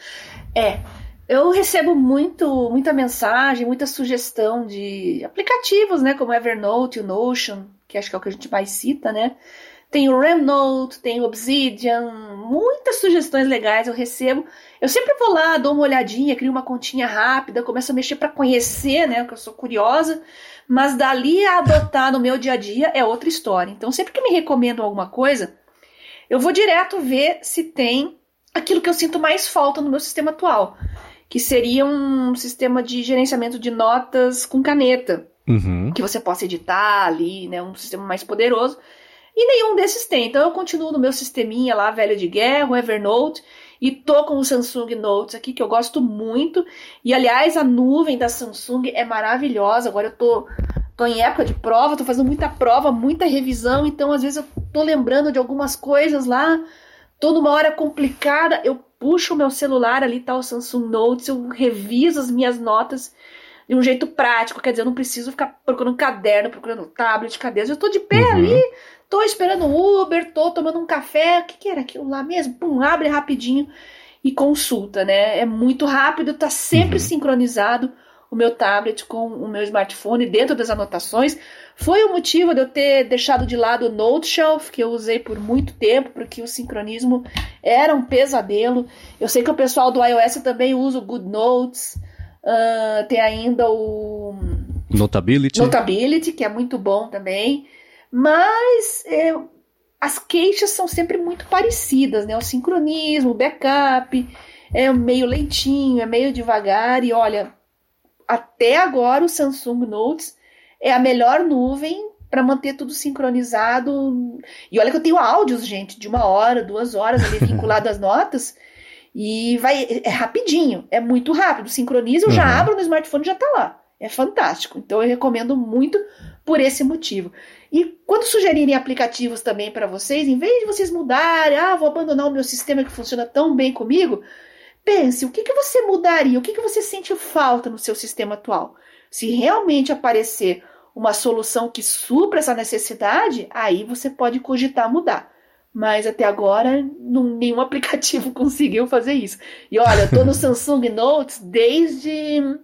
É. Eu recebo muito, muita mensagem, muita sugestão de aplicativos, né? Como Evernote, o Notion, que acho que é o que a gente mais cita, né? Tem o Remnote, tem o Obsidian, muitas sugestões legais eu recebo. Eu sempre vou lá, dou uma olhadinha, crio uma continha rápida, começo a mexer para conhecer, né? Porque eu sou curiosa. Mas dali a adotar no meu dia a dia é outra história. Então, sempre que me recomendam alguma coisa, eu vou direto ver se tem aquilo que eu sinto mais falta no meu sistema atual, que seria um sistema de gerenciamento de notas com caneta, uhum. que você possa editar ali, né? Um sistema mais poderoso. E nenhum desses tem. Então eu continuo no meu sisteminha lá, velho de guerra, o Evernote, e tô com o Samsung Notes aqui, que eu gosto muito. E aliás, a nuvem da Samsung é maravilhosa. Agora eu tô, tô em época de prova, tô fazendo muita prova, muita revisão, então às vezes eu tô lembrando de algumas coisas lá. Tô numa hora complicada, eu puxo o meu celular ali, tá o Samsung Notes, eu reviso as minhas notas de um jeito prático, quer dizer, eu não preciso ficar procurando caderno, procurando tablet, cadê? Eu tô de pé uhum. ali, Tô esperando o Uber, tô tomando um café. O que, que era aquilo lá mesmo? Pum, abre rapidinho e consulta, né? É muito rápido, tá sempre uhum. sincronizado o meu tablet com o meu smartphone dentro das anotações. Foi o motivo de eu ter deixado de lado o Note Shelf, que eu usei por muito tempo, porque o sincronismo era um pesadelo. Eu sei que o pessoal do iOS também usa o Good Notes. Uh, tem ainda o Notability. Notability, que é muito bom também. Mas é, as queixas são sempre muito parecidas, né? O sincronismo, o backup, é meio lentinho, é meio devagar. E olha, até agora o Samsung Notes é a melhor nuvem para manter tudo sincronizado. E olha que eu tenho áudios, gente, de uma hora, duas horas ali vinculado às notas. E vai, é rapidinho, é muito rápido. Sincroniza, eu uhum. já abro no smartphone e já tá lá. É fantástico. Então eu recomendo muito por esse motivo. E quando sugerirem aplicativos também para vocês, em vez de vocês mudarem, ah, vou abandonar o meu sistema que funciona tão bem comigo, pense o que, que você mudaria, o que, que você sente falta no seu sistema atual. Se realmente aparecer uma solução que supra essa necessidade, aí você pode cogitar mudar. Mas até agora não, nenhum aplicativo conseguiu fazer isso. E olha, eu tô no Samsung Notes desde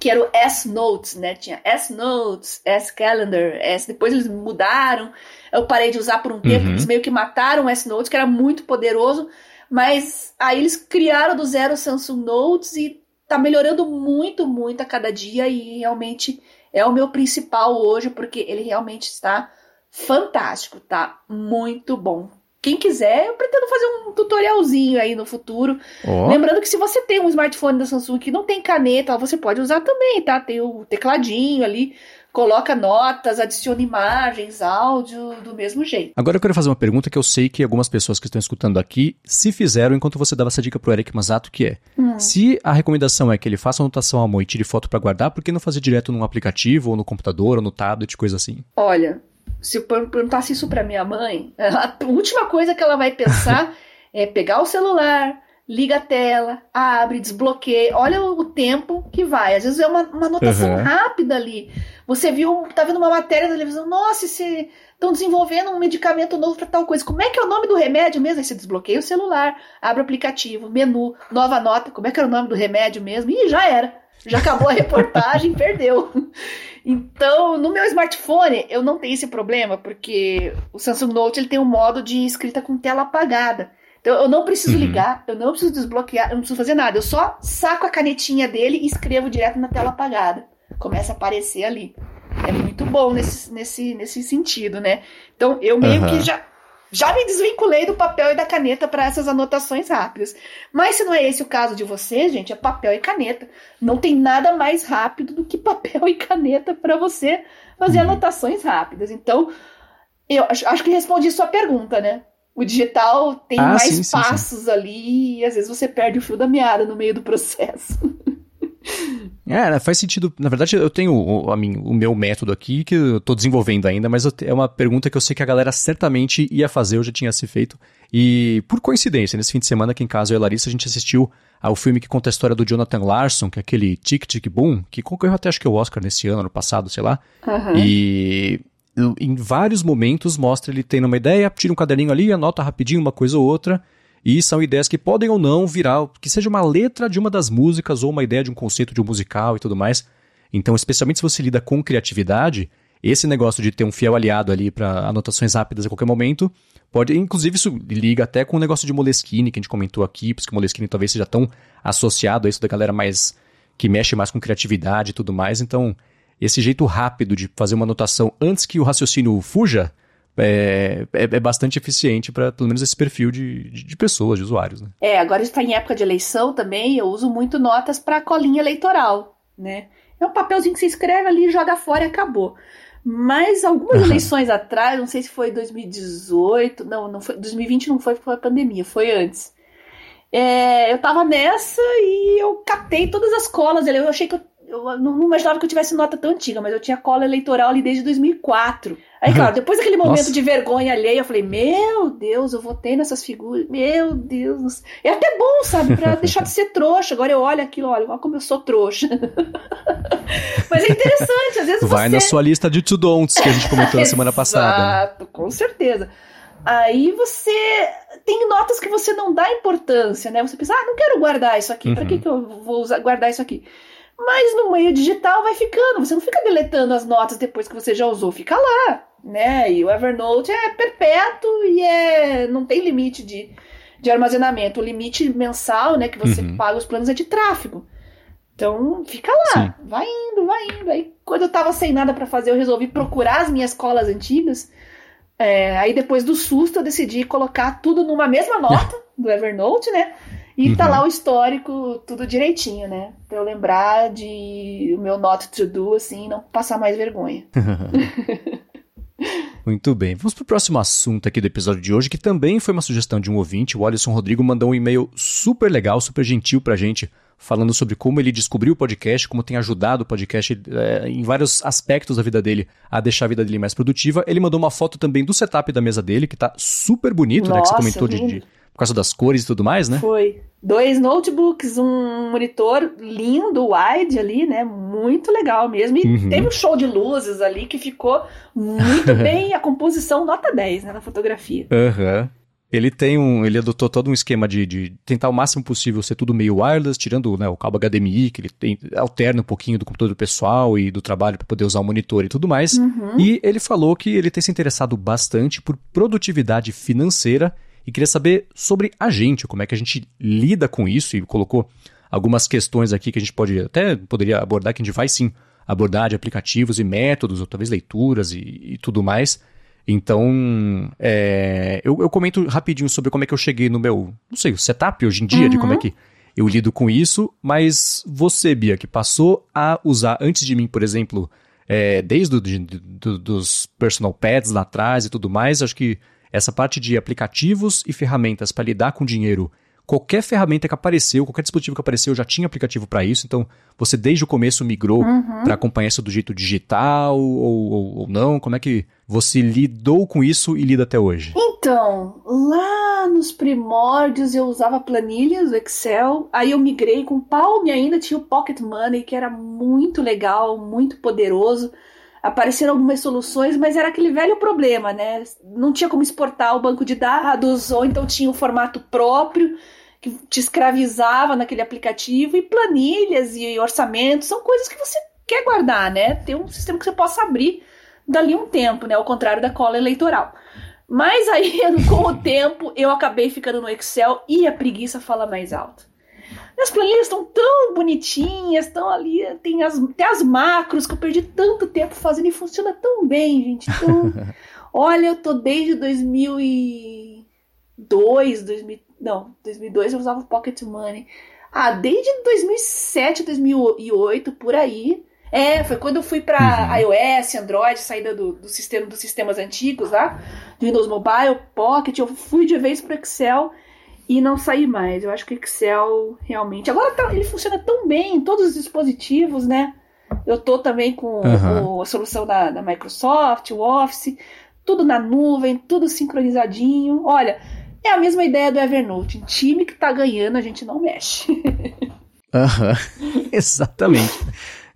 que era o S-Notes, né? Tinha S-Notes, S-Calendar, S... depois eles mudaram. Eu parei de usar por um tempo, uhum. eles meio que mataram o S-Notes, que era muito poderoso, mas aí eles criaram do zero o Samsung Notes e tá melhorando muito, muito a cada dia e realmente é o meu principal hoje, porque ele realmente está fantástico, tá muito bom. Quem quiser, eu pretendo fazer um tutorialzinho aí no futuro. Oh. Lembrando que se você tem um smartphone da Samsung que não tem caneta, você pode usar também, tá? Tem o tecladinho ali, coloca notas, adiciona imagens, áudio, do mesmo jeito. Agora eu quero fazer uma pergunta que eu sei que algumas pessoas que estão escutando aqui se fizeram enquanto você dava essa dica pro Eric Masato, que é, hum. se a recomendação é que ele faça anotação à mão e tire foto para guardar, por que não fazer direto num aplicativo, ou no computador, ou no tablet, coisa assim? Olha, se eu perguntasse isso para minha mãe, a última coisa que ela vai pensar é pegar o celular, liga a tela, abre, desbloqueia. Olha o tempo que vai. Às vezes é uma, uma anotação uhum. rápida ali. Você viu, tá vendo uma matéria na televisão, nossa, estão desenvolvendo um medicamento novo para tal coisa. Como é que é o nome do remédio mesmo? Aí você desbloqueia o celular, abre o aplicativo, menu, nova nota. Como é que era o nome do remédio mesmo? E já era. Já acabou a reportagem, perdeu. Então, no meu smartphone, eu não tenho esse problema, porque o Samsung Note ele tem um modo de escrita com tela apagada. Então, eu não preciso uhum. ligar, eu não preciso desbloquear, eu não preciso fazer nada. Eu só saco a canetinha dele e escrevo direto na tela apagada. Começa a aparecer ali. É muito bom nesse, nesse, nesse sentido, né? Então, eu meio uhum. que já já me desvinculei do papel e da caneta para essas anotações rápidas. Mas se não é esse o caso de você, gente, é papel e caneta. Não tem nada mais rápido do que papel e caneta para você fazer uhum. anotações rápidas. Então, eu acho, acho que respondi sua pergunta, né? O digital tem ah, mais sim, passos sim, sim. ali e às vezes você perde o fio da meada no meio do processo. É, faz sentido. Na verdade, eu tenho o, a mim, o meu método aqui, que eu tô desenvolvendo ainda, mas é uma pergunta que eu sei que a galera certamente ia fazer, eu já tinha se feito. E, por coincidência, nesse fim de semana aqui em casa, eu e a Larissa, a gente assistiu ao filme que conta a história do Jonathan Larson, que é aquele Tic Tic Boom, que concorreu até acho que o Oscar nesse ano, ano passado, sei lá. Uhum. E em vários momentos mostra ele tendo uma ideia, tira um caderninho ali, anota rapidinho uma coisa ou outra, e são ideias que podem ou não virar, que seja uma letra de uma das músicas ou uma ideia de um conceito de um musical e tudo mais. Então, especialmente se você lida com criatividade, esse negócio de ter um fiel aliado ali para anotações rápidas a qualquer momento, pode, inclusive isso liga até com o negócio de Moleskine, que a gente comentou aqui, porque Moleskine talvez seja tão associado a isso da galera mais que mexe mais com criatividade e tudo mais. Então, esse jeito rápido de fazer uma anotação antes que o raciocínio fuja, é, é, é, bastante eficiente para pelo menos esse perfil de, de, de, pessoas, de usuários. Né? É, agora está em época de eleição também, eu uso muito notas para colinha eleitoral, né? É um papelzinho que você escreve ali, joga fora e acabou. Mas algumas eleições atrás, não sei se foi 2018, não, não foi, 2020 não foi porque foi a pandemia, foi antes. É, eu tava nessa e eu catei todas as colas, eu achei que eu eu não, imaginava que eu tivesse nota tão antiga, mas eu tinha cola eleitoral ali desde 2004. Aí, claro, depois daquele momento Nossa. de vergonha alheia, eu falei, meu Deus, eu votei nessas figuras, meu Deus. É até bom, sabe, pra deixar de ser trouxa. Agora eu olho aquilo, olha, olha como eu sou trouxa. mas é interessante, às vezes Vai você... na sua lista de to don'ts que a gente comentou na semana passada. Exato, com certeza. Aí você tem notas que você não dá importância, né? Você pensa, ah, não quero guardar isso aqui, uhum. pra que, que eu vou usar, guardar isso aqui? Mas no meio digital vai ficando. Você não fica deletando as notas depois que você já usou, fica lá, né? E o Evernote é perpétuo e é não tem limite de, de armazenamento. O limite mensal, né, que você uhum. paga os planos é de tráfego. Então, fica lá, Sim. vai indo, vai indo. Aí, quando eu tava sem nada para fazer, eu resolvi procurar as minhas colas antigas. É, aí, depois do susto, eu decidi colocar tudo numa mesma nota do Evernote, né? E uhum. tá lá o histórico, tudo direitinho, né? Pra eu lembrar de o meu not to do, assim, não passar mais vergonha. Muito bem, vamos pro próximo assunto aqui do episódio de hoje, que também foi uma sugestão de um ouvinte. O Alisson Rodrigo mandou um e-mail super legal, super gentil pra gente, falando sobre como ele descobriu o podcast, como tem ajudado o podcast é, em vários aspectos da vida dele a deixar a vida dele mais produtiva. Ele mandou uma foto também do setup da mesa dele, que tá super bonito, Nossa, né? Que você comentou de, de por causa das cores e tudo mais, né? Foi. Dois notebooks, um monitor lindo, wide ali, né? Muito legal mesmo. E uhum. teve um show de luzes ali que ficou muito bem. A composição nota 10, né? Na fotografia. Aham. Uhum. Ele tem um. Ele adotou todo um esquema de, de, tentar o máximo possível ser tudo meio wireless, tirando né, o cabo HDMI, que ele tem, alterna um pouquinho do computador pessoal e do trabalho para poder usar o monitor e tudo mais. Uhum. E ele falou que ele tem se interessado bastante por produtividade financeira e queria saber sobre a gente, como é que a gente lida com isso e colocou algumas questões aqui que a gente pode até poderia abordar, que a gente vai sim abordar de aplicativos e métodos, ou talvez leituras e, e tudo mais. Então, é, eu, eu, comento rapidinho sobre como é que eu cheguei no meu, não sei, o setup hoje em dia, uhum. de como é uhum. que eu lido com isso, mas você, Bia, que passou a usar antes de mim, por exemplo, é, desde do, de, do, dos personal pads lá atrás e tudo mais, acho que essa parte de aplicativos e ferramentas para lidar com dinheiro, qualquer ferramenta que apareceu, qualquer dispositivo que apareceu já tinha aplicativo para isso, então você desde o começo migrou uhum. para acompanhar isso do jeito digital ou, ou, ou, não? Como é que você lidou com isso e lida até hoje? Então, lá nos primórdios eu usava planilhas do Excel, aí eu migrei com Palm ainda tinha o Pocket Money, que era muito legal, muito poderoso. Apareceram algumas soluções, mas era aquele velho problema, né? Não tinha como exportar o banco de dados, ou então tinha o formato próprio que te escravizava naquele aplicativo, e planilhas e orçamentos são coisas que você quer guardar, né? Ter um sistema que você possa abrir dali um tempo, né? Ao contrário da cola eleitoral. Mas aí, com o tempo, eu acabei ficando no Excel e a preguiça fala mais alto. As planilhas estão tão bonitinhas, estão ali, tem as, tem as macros que eu perdi tanto tempo fazendo e funciona tão bem, gente. Então, olha, eu tô desde 2002, 2000, não, 2002 eu usava Pocket Money. Ah, desde 2007, 2008, por aí. É, foi quando eu fui para uhum. iOS, Android, saída do, do sistema dos sistemas antigos lá, do Windows Mobile, Pocket, eu fui de vez para Excel e não saí mais. Eu acho que o Excel realmente. Agora tá, ele funciona tão bem em todos os dispositivos, né? Eu tô também com, uhum. a solução da, da Microsoft, o Office, tudo na nuvem, tudo sincronizadinho. Olha, é a mesma ideia do Evernote. Em time que tá ganhando, a gente não mexe. Uhum. exatamente.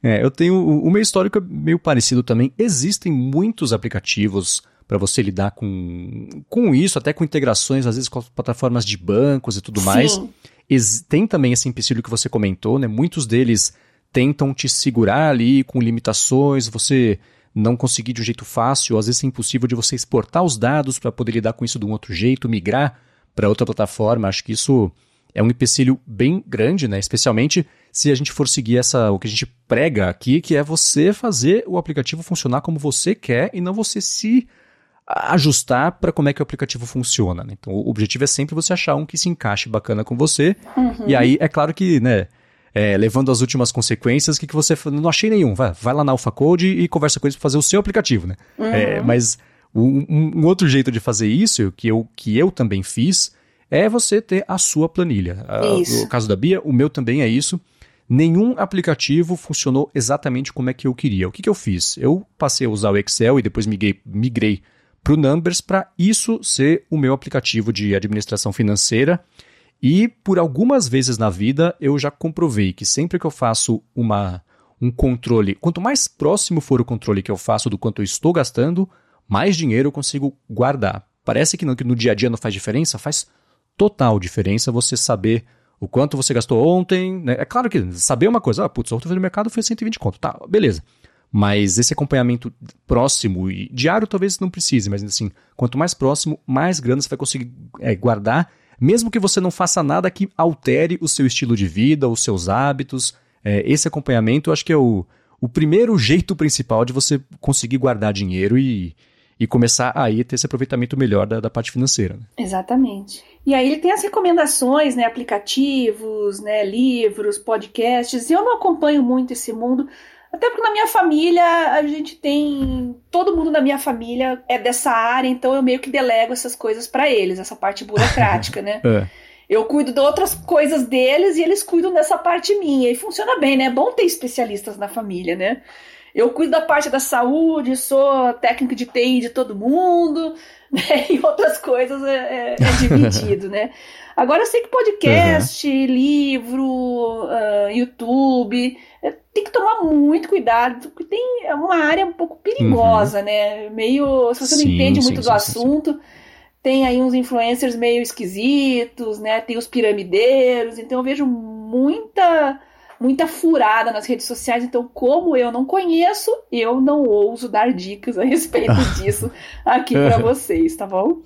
É, eu tenho. O meu histórico é meio parecido também. Existem muitos aplicativos para você lidar com, com isso, até com integrações, às vezes com plataformas de bancos e tudo Sim. mais. Ex tem também esse empecilho que você comentou, né? Muitos deles tentam te segurar ali com limitações, você não conseguir de um jeito fácil, ou às vezes é impossível de você exportar os dados para poder lidar com isso de um outro jeito, migrar para outra plataforma. Acho que isso é um empecilho bem grande, né? Especialmente se a gente for seguir essa o que a gente prega aqui, que é você fazer o aplicativo funcionar como você quer e não você se ajustar para como é que o aplicativo funciona. Né? Então, o objetivo é sempre você achar um que se encaixe bacana com você. Uhum. E aí, é claro que, né, é, levando as últimas consequências, o que, que você. Não achei nenhum. Vai, vai lá na AlphaCode e conversa com eles para fazer o seu aplicativo, né? Uhum. É, mas um, um, outro jeito de fazer isso, que eu, que eu também fiz, é você ter a sua planilha. Isso. No caso da Bia, o meu também é isso nenhum aplicativo funcionou exatamente como é que eu queria. O que, que eu fiz? Eu passei a usar o Excel e depois migrei, migrei para o Numbers para isso ser o meu aplicativo de administração financeira. E por algumas vezes na vida eu já comprovei que sempre que eu faço uma, um controle, quanto mais próximo for o controle que eu faço do quanto eu estou gastando, mais dinheiro eu consigo guardar. Parece que no, que no dia a dia não faz diferença, faz total diferença você saber o quanto você gastou ontem. Né? É claro que saber uma coisa, ah, putz, ontem eu fui no mercado foi 120 conto, tá, beleza. Mas esse acompanhamento próximo e diário talvez não precise, mas assim, quanto mais próximo, mais grana você vai conseguir é, guardar, mesmo que você não faça nada que altere o seu estilo de vida, os seus hábitos. É, esse acompanhamento eu acho que é o, o primeiro jeito principal de você conseguir guardar dinheiro e, e começar aí a ter esse aproveitamento melhor da, da parte financeira. Né? Exatamente. E aí ele tem as recomendações, né, aplicativos, né, livros, podcasts. Eu não acompanho muito esse mundo, até porque na minha família a gente tem todo mundo na minha família é dessa área, então eu meio que delego essas coisas para eles, essa parte burocrática, né? é. Eu cuido de outras coisas deles e eles cuidam dessa parte minha. E funciona bem, né? É bom ter especialistas na família, né? Eu cuido da parte da saúde, sou técnico de TI de todo mundo, né? E outras coisas é, é, é dividido, né? Agora eu sei que podcast, uhum. livro, uh, YouTube, é, tem que tomar muito cuidado, porque tem uma área um pouco perigosa, uhum. né? Meio. Se você sim, não entende muito sim, do sim, assunto, tem aí uns influencers meio esquisitos, né? Tem os piramideiros, então eu vejo muita muita furada nas redes sociais, então, como eu não conheço, eu não ouso dar dicas a respeito disso aqui para vocês, tá bom?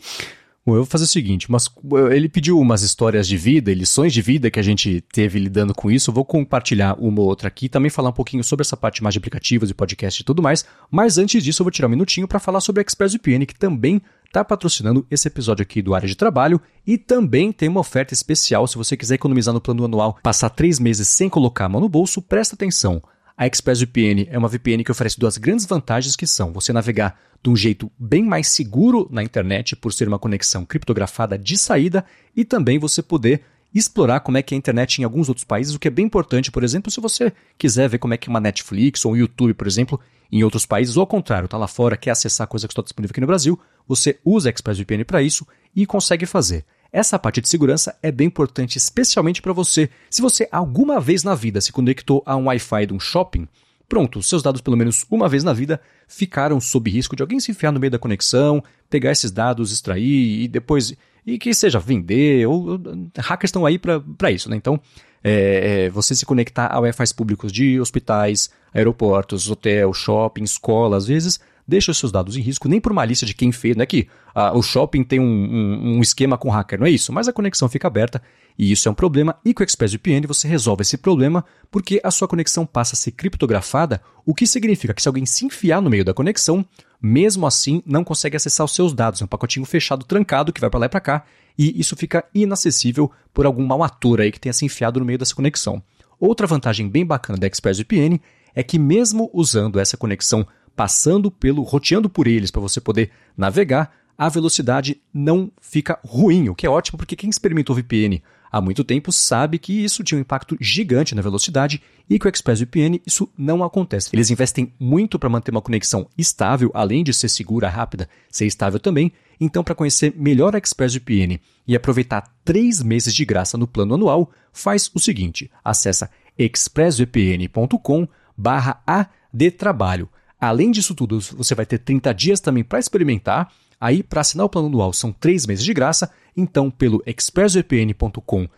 Bom, eu vou fazer o seguinte, mas ele pediu umas histórias de vida, lições de vida que a gente teve lidando com isso. Eu vou compartilhar uma ou outra aqui, também falar um pouquinho sobre essa parte mais de aplicativos e podcast e tudo mais. Mas antes disso, eu vou tirar um minutinho para falar sobre a ExpressVPN, que também está patrocinando esse episódio aqui do Área de Trabalho e também tem uma oferta especial se você quiser economizar no plano anual, passar três meses sem colocar a mão no bolso, presta atenção. A ExpressVPN é uma VPN que oferece duas grandes vantagens que são você navegar de um jeito bem mais seguro na internet por ser uma conexão criptografada de saída e também você poder explorar como é que é a internet em alguns outros países, o que é bem importante, por exemplo, se você quiser ver como é que é uma Netflix ou um YouTube, por exemplo, em outros países, ou ao contrário, está lá fora, quer acessar coisa que está disponível aqui no Brasil, você usa a ExpressVPN para isso e consegue fazer. Essa parte de segurança é bem importante, especialmente para você. Se você alguma vez na vida se conectou a um Wi-Fi de um shopping, pronto, seus dados pelo menos uma vez na vida ficaram sob risco de alguém se enfiar no meio da conexão, pegar esses dados, extrair e depois e que seja vender ou, hackers estão aí para isso, né? Então é, é, você se conectar a Wi-Fi públicos de hospitais, aeroportos, hotel, shopping, escola, às vezes deixa os seus dados em risco, nem por malícia de quem fez, não é que ah, o shopping tem um, um, um, esquema com hacker, não é isso, mas a conexão fica aberta e isso é um problema, e com o ExpressVPN você resolve esse problema porque a sua conexão passa a ser criptografada, o que significa que se alguém se enfiar no meio da conexão, mesmo assim não consegue acessar os seus dados, é um pacotinho fechado, trancado, que vai para lá e para cá, e isso fica inacessível por algum mau ator aí que tenha se enfiado no meio dessa conexão. Outra vantagem bem bacana da ExpressVPN é que mesmo usando essa conexão passando pelo, roteando por eles para você poder navegar, a velocidade não fica ruim, o que é ótimo porque quem experimentou VPN há muito tempo sabe que isso tinha um impacto gigante na velocidade e com o ExpressVPN isso não acontece. Eles investem muito para manter uma conexão estável, além de ser segura, rápida, ser estável também. Então, para conhecer melhor a ExpressVPN e aproveitar três meses de graça no plano anual, faz o seguinte: acessa expressvpn.com/adtrabalho. Além disso tudo, você vai ter 30 dias também para experimentar. Aí, para assinar o plano anual, são 3 meses de graça. Então, pelo expressvpn.com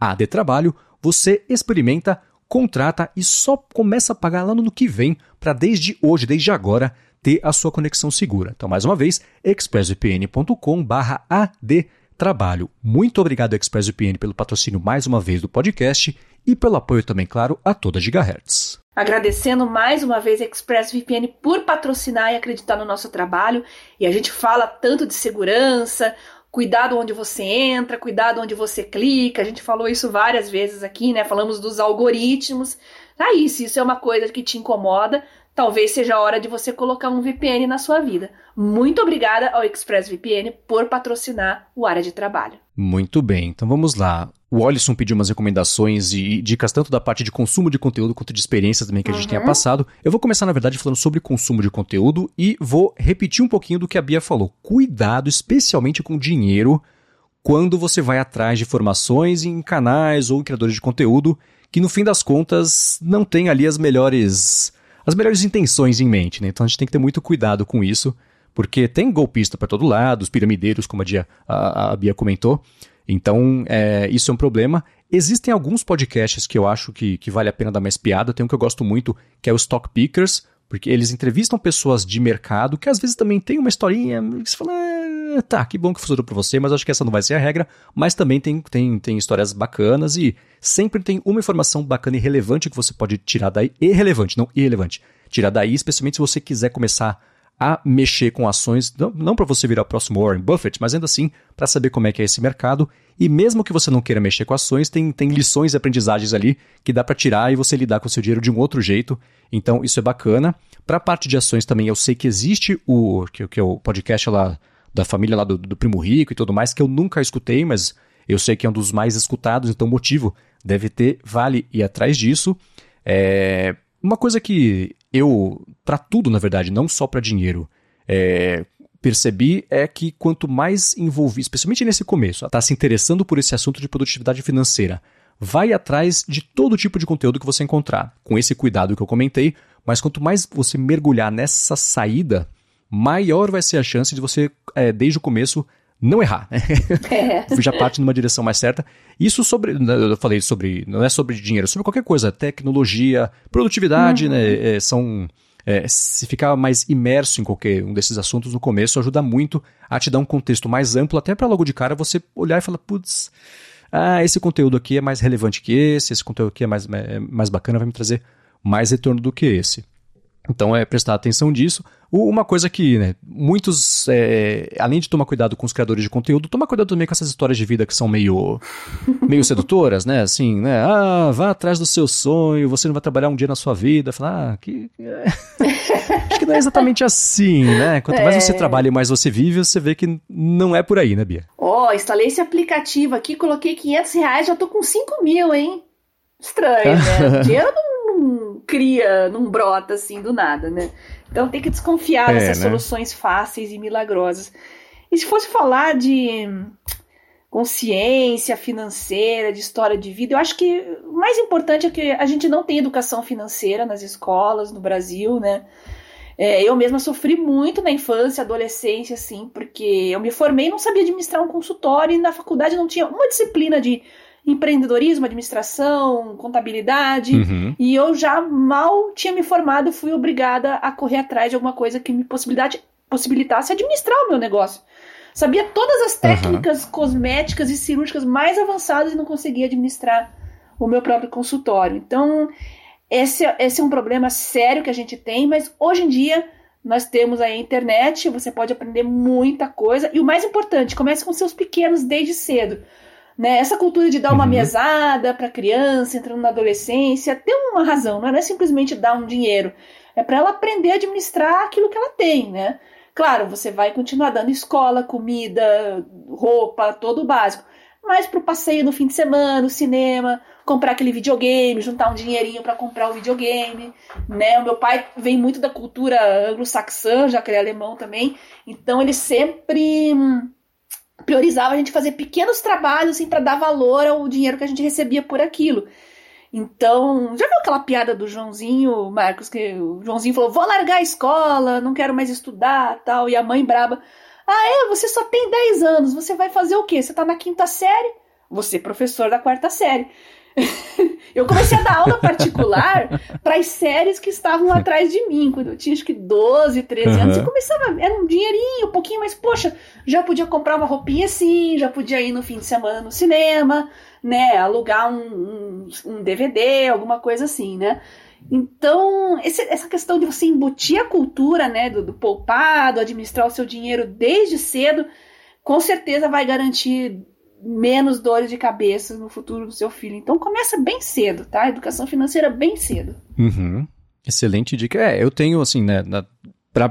adtrabalho, você experimenta, contrata e só começa a pagar lá no que vem para desde hoje, desde agora, ter a sua conexão segura. Então, mais uma vez, expressvpn.com adtrabalho. Muito obrigado, ExpressVPN, pelo patrocínio mais uma vez do podcast e pelo apoio também, claro, a toda Gigahertz. Agradecendo mais uma vez a ExpressVPN por patrocinar e acreditar no nosso trabalho. E a gente fala tanto de segurança, cuidado onde você entra, cuidado onde você clica. A gente falou isso várias vezes aqui, né? Falamos dos algoritmos. Aí, se isso é uma coisa que te incomoda, talvez seja a hora de você colocar um VPN na sua vida. Muito obrigada ao ExpressVPN por patrocinar o área de trabalho. Muito bem, então vamos lá. O Olisson pediu umas recomendações e dicas tanto da parte de consumo de conteúdo quanto de experiências também que a gente uhum. tenha passado. Eu vou começar, na verdade, falando sobre consumo de conteúdo e vou repetir um pouquinho do que a Bia falou. Cuidado, especialmente com dinheiro, quando você vai atrás de informações em canais ou em criadores de conteúdo que, no fim das contas, não tem ali as melhores, as melhores intenções em mente. Né? Então a gente tem que ter muito cuidado com isso, porque tem golpista para todo lado, os piramideiros, como a, Dia, a, a Bia comentou. Então, é, isso é um problema. Existem alguns podcasts que eu acho que, que vale a pena dar mais piada. Tem um que eu gosto muito, que é o Stock Pickers, porque eles entrevistam pessoas de mercado que às vezes também tem uma historinha que você fala, ah, tá, que bom que funcionou para você, mas acho que essa não vai ser a regra. Mas também tem, tem, tem histórias bacanas e sempre tem uma informação bacana e relevante que você pode tirar daí. Irrelevante, não irrelevante. Tirar daí, especialmente se você quiser começar a mexer com ações, não, para você virar o próximo Warren Buffett, mas ainda assim para saber como é que é esse mercado. E mesmo que você não queira mexer com ações, tem, tem lições e aprendizagens ali que dá para tirar e você lidar com o seu dinheiro de um outro jeito. Então isso é bacana. Para a parte de ações também, eu sei que existe o que, que é o podcast lá da família lá do, do Primo Rico e tudo mais, que eu nunca escutei, mas eu sei que é um dos mais escutados, então o motivo deve ter, vale ir atrás disso. É, uma coisa que eu, para tudo na verdade, não só para dinheiro, é, percebi é que quanto mais envolvido, especialmente nesse começo, está se interessando por esse assunto de produtividade financeira, vai atrás de todo tipo de conteúdo que você encontrar, com esse cuidado que eu comentei, mas quanto mais você mergulhar nessa saída, maior vai ser a chance de você, é, desde o começo, não errar. É. Já parte numa direção mais certa. Isso sobre, né, eu falei sobre, não é sobre dinheiro, é sobre qualquer coisa, tecnologia, produtividade, uhum. né? É, são é, se ficar mais imerso em qualquer um desses assuntos no começo ajuda muito a te dar um contexto mais amplo, até para logo de cara você olhar e falar, putz, ah, esse conteúdo aqui é mais relevante que esse, esse conteúdo aqui é mais, é mais bacana, vai me trazer mais retorno do que esse. Então é prestar atenção disso. Uma coisa que, né, muitos, é, além de tomar cuidado com os criadores de conteúdo, tomar cuidado também com essas histórias de vida que são meio, meio sedutoras, né? Assim, né? Ah, vá atrás do seu sonho, você não vai trabalhar um dia na sua vida. Falar, ah, que. Acho que não é exatamente assim, né? Quanto mais é. você trabalha e mais você vive, você vê que não é por aí, né, Bia? Ó, oh, instalei esse aplicativo aqui, coloquei 500 reais, já tô com 5 mil, hein? Estranho, né? Dinheiro não não cria, não brota assim do nada, né? Então tem que desconfiar é, dessas né? soluções fáceis e milagrosas. E se fosse falar de consciência financeira, de história de vida. Eu acho que o mais importante é que a gente não tem educação financeira nas escolas no Brasil, né? É, eu mesma sofri muito na infância, adolescência, assim, porque eu me formei e não sabia administrar um consultório e na faculdade não tinha uma disciplina de empreendedorismo, administração, contabilidade, uhum. e eu já mal tinha me formado, fui obrigada a correr atrás de alguma coisa que me possibilidade, possibilitasse administrar o meu negócio. Sabia todas as técnicas uhum. cosméticas e cirúrgicas mais avançadas e não conseguia administrar o meu próprio consultório. Então, esse, esse é um problema sério que a gente tem, mas hoje em dia nós temos aí a internet, você pode aprender muita coisa. E o mais importante, comece com seus pequenos desde cedo. Né? Essa cultura de dar uma uhum. mesada para criança entrando na adolescência tem uma razão, não é simplesmente dar um dinheiro. É para ela aprender a administrar aquilo que ela tem, né? Claro, você vai continuar dando escola, comida, roupa, todo o básico. Mas para o passeio no fim de semana, o cinema, comprar aquele videogame, juntar um dinheirinho para comprar o videogame, né? O meu pai vem muito da cultura anglo-saxã, já que ele é alemão também, então ele sempre hum, priorizava a gente fazer pequenos trabalhos assim, para dar valor ao dinheiro que a gente recebia por aquilo. Então, já viu aquela piada do Joãozinho, Marcos, que o Joãozinho falou: vou largar a escola, não quero mais estudar tal, e a mãe braba. Ah, é? Você só tem 10 anos, você vai fazer o quê? Você tá na quinta série? Você é professor da quarta série. eu comecei a dar aula particular para as séries que estavam atrás de mim, quando eu tinha acho que 12, 13 uhum. anos. E começava, era um dinheirinho, um pouquinho, mas poxa, já podia comprar uma roupinha assim, já podia ir no fim de semana no cinema, né? Alugar um, um, um DVD, alguma coisa assim, né? Então, esse, essa questão de você embutir a cultura né, do, do poupado, administrar o seu dinheiro desde cedo, com certeza vai garantir menos dores de cabeça no futuro do seu filho. Então começa bem cedo, tá? Educação financeira bem cedo. Uhum. Excelente dica. É, eu tenho assim, né? Na...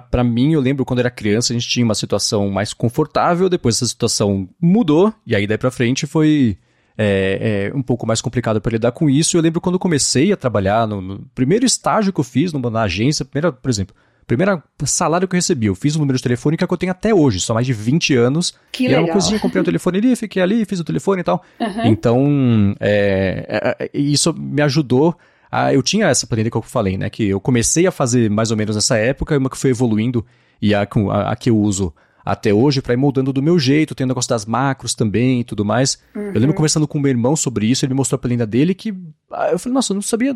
Pra mim, eu lembro quando era criança, a gente tinha uma situação mais confortável, depois essa situação mudou, e aí daí pra frente foi é, é um pouco mais complicado para lidar com isso. Eu lembro quando comecei a trabalhar, no, no primeiro estágio que eu fiz numa, na agência, primeira, por exemplo, Primeiro salário que eu recebi, eu fiz o número de telefone que, é eu tenho até hoje, só mais de 20 anos. Que e legal. era uma coisinha, comprei o um telefone ali, fiquei ali, fiz o telefone e tal. Uhum. Então, é, é, isso me ajudou a, eu tinha essa planilha que eu falei, né? Que eu comecei a fazer mais ou menos nessa época, uma que foi evoluindo e a, a, a que eu uso até hoje para ir moldando do meu jeito, tem o negócio das macros também e tudo mais. Uhum. Eu lembro uhum. conversando com o meu irmão sobre isso, ele me mostrou a planilha dele que ah, eu falei, nossa, eu não sabia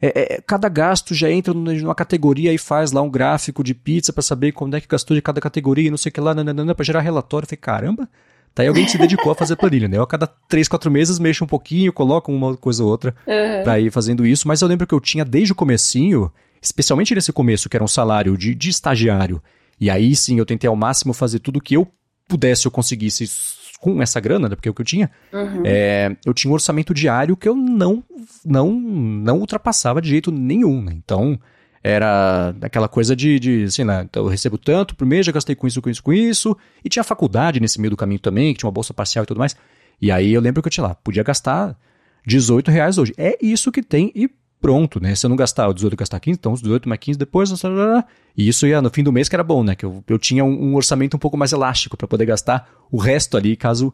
é, é, cada gasto já entra numa categoria e faz lá um gráfico de pizza para saber quando é que gastou de cada categoria e não sei o que lá, para gerar relatório. Eu falei, caramba, tá aí alguém que se dedicou a fazer planilha, né? Eu a cada três, quatro meses mexo um pouquinho, coloco uma coisa ou outra uhum. pra ir fazendo isso, mas eu lembro que eu tinha desde o comecinho, especialmente nesse começo, que era um salário de, de estagiário, e aí sim eu tentei ao máximo fazer tudo que eu pudesse, eu conseguisse com essa grana, né, porque é o que eu tinha, uhum. é, eu tinha um orçamento diário que eu não, não, não ultrapassava de jeito nenhum. Né? Então, era aquela coisa de, de assim, né, então eu recebo tanto por mês, já gastei com isso, com isso, com isso, e tinha faculdade nesse meio do caminho também, que tinha uma bolsa parcial e tudo mais. E aí eu lembro que eu tinha lá, podia gastar 18 reais hoje. É isso que tem e pronto, né? Se eu não gastar o 18, gastar 15, então os 18 mais 15 depois. E isso ia no fim do mês que era bom, né? Que eu, eu tinha um, um orçamento um pouco mais elástico para poder gastar o resto ali, caso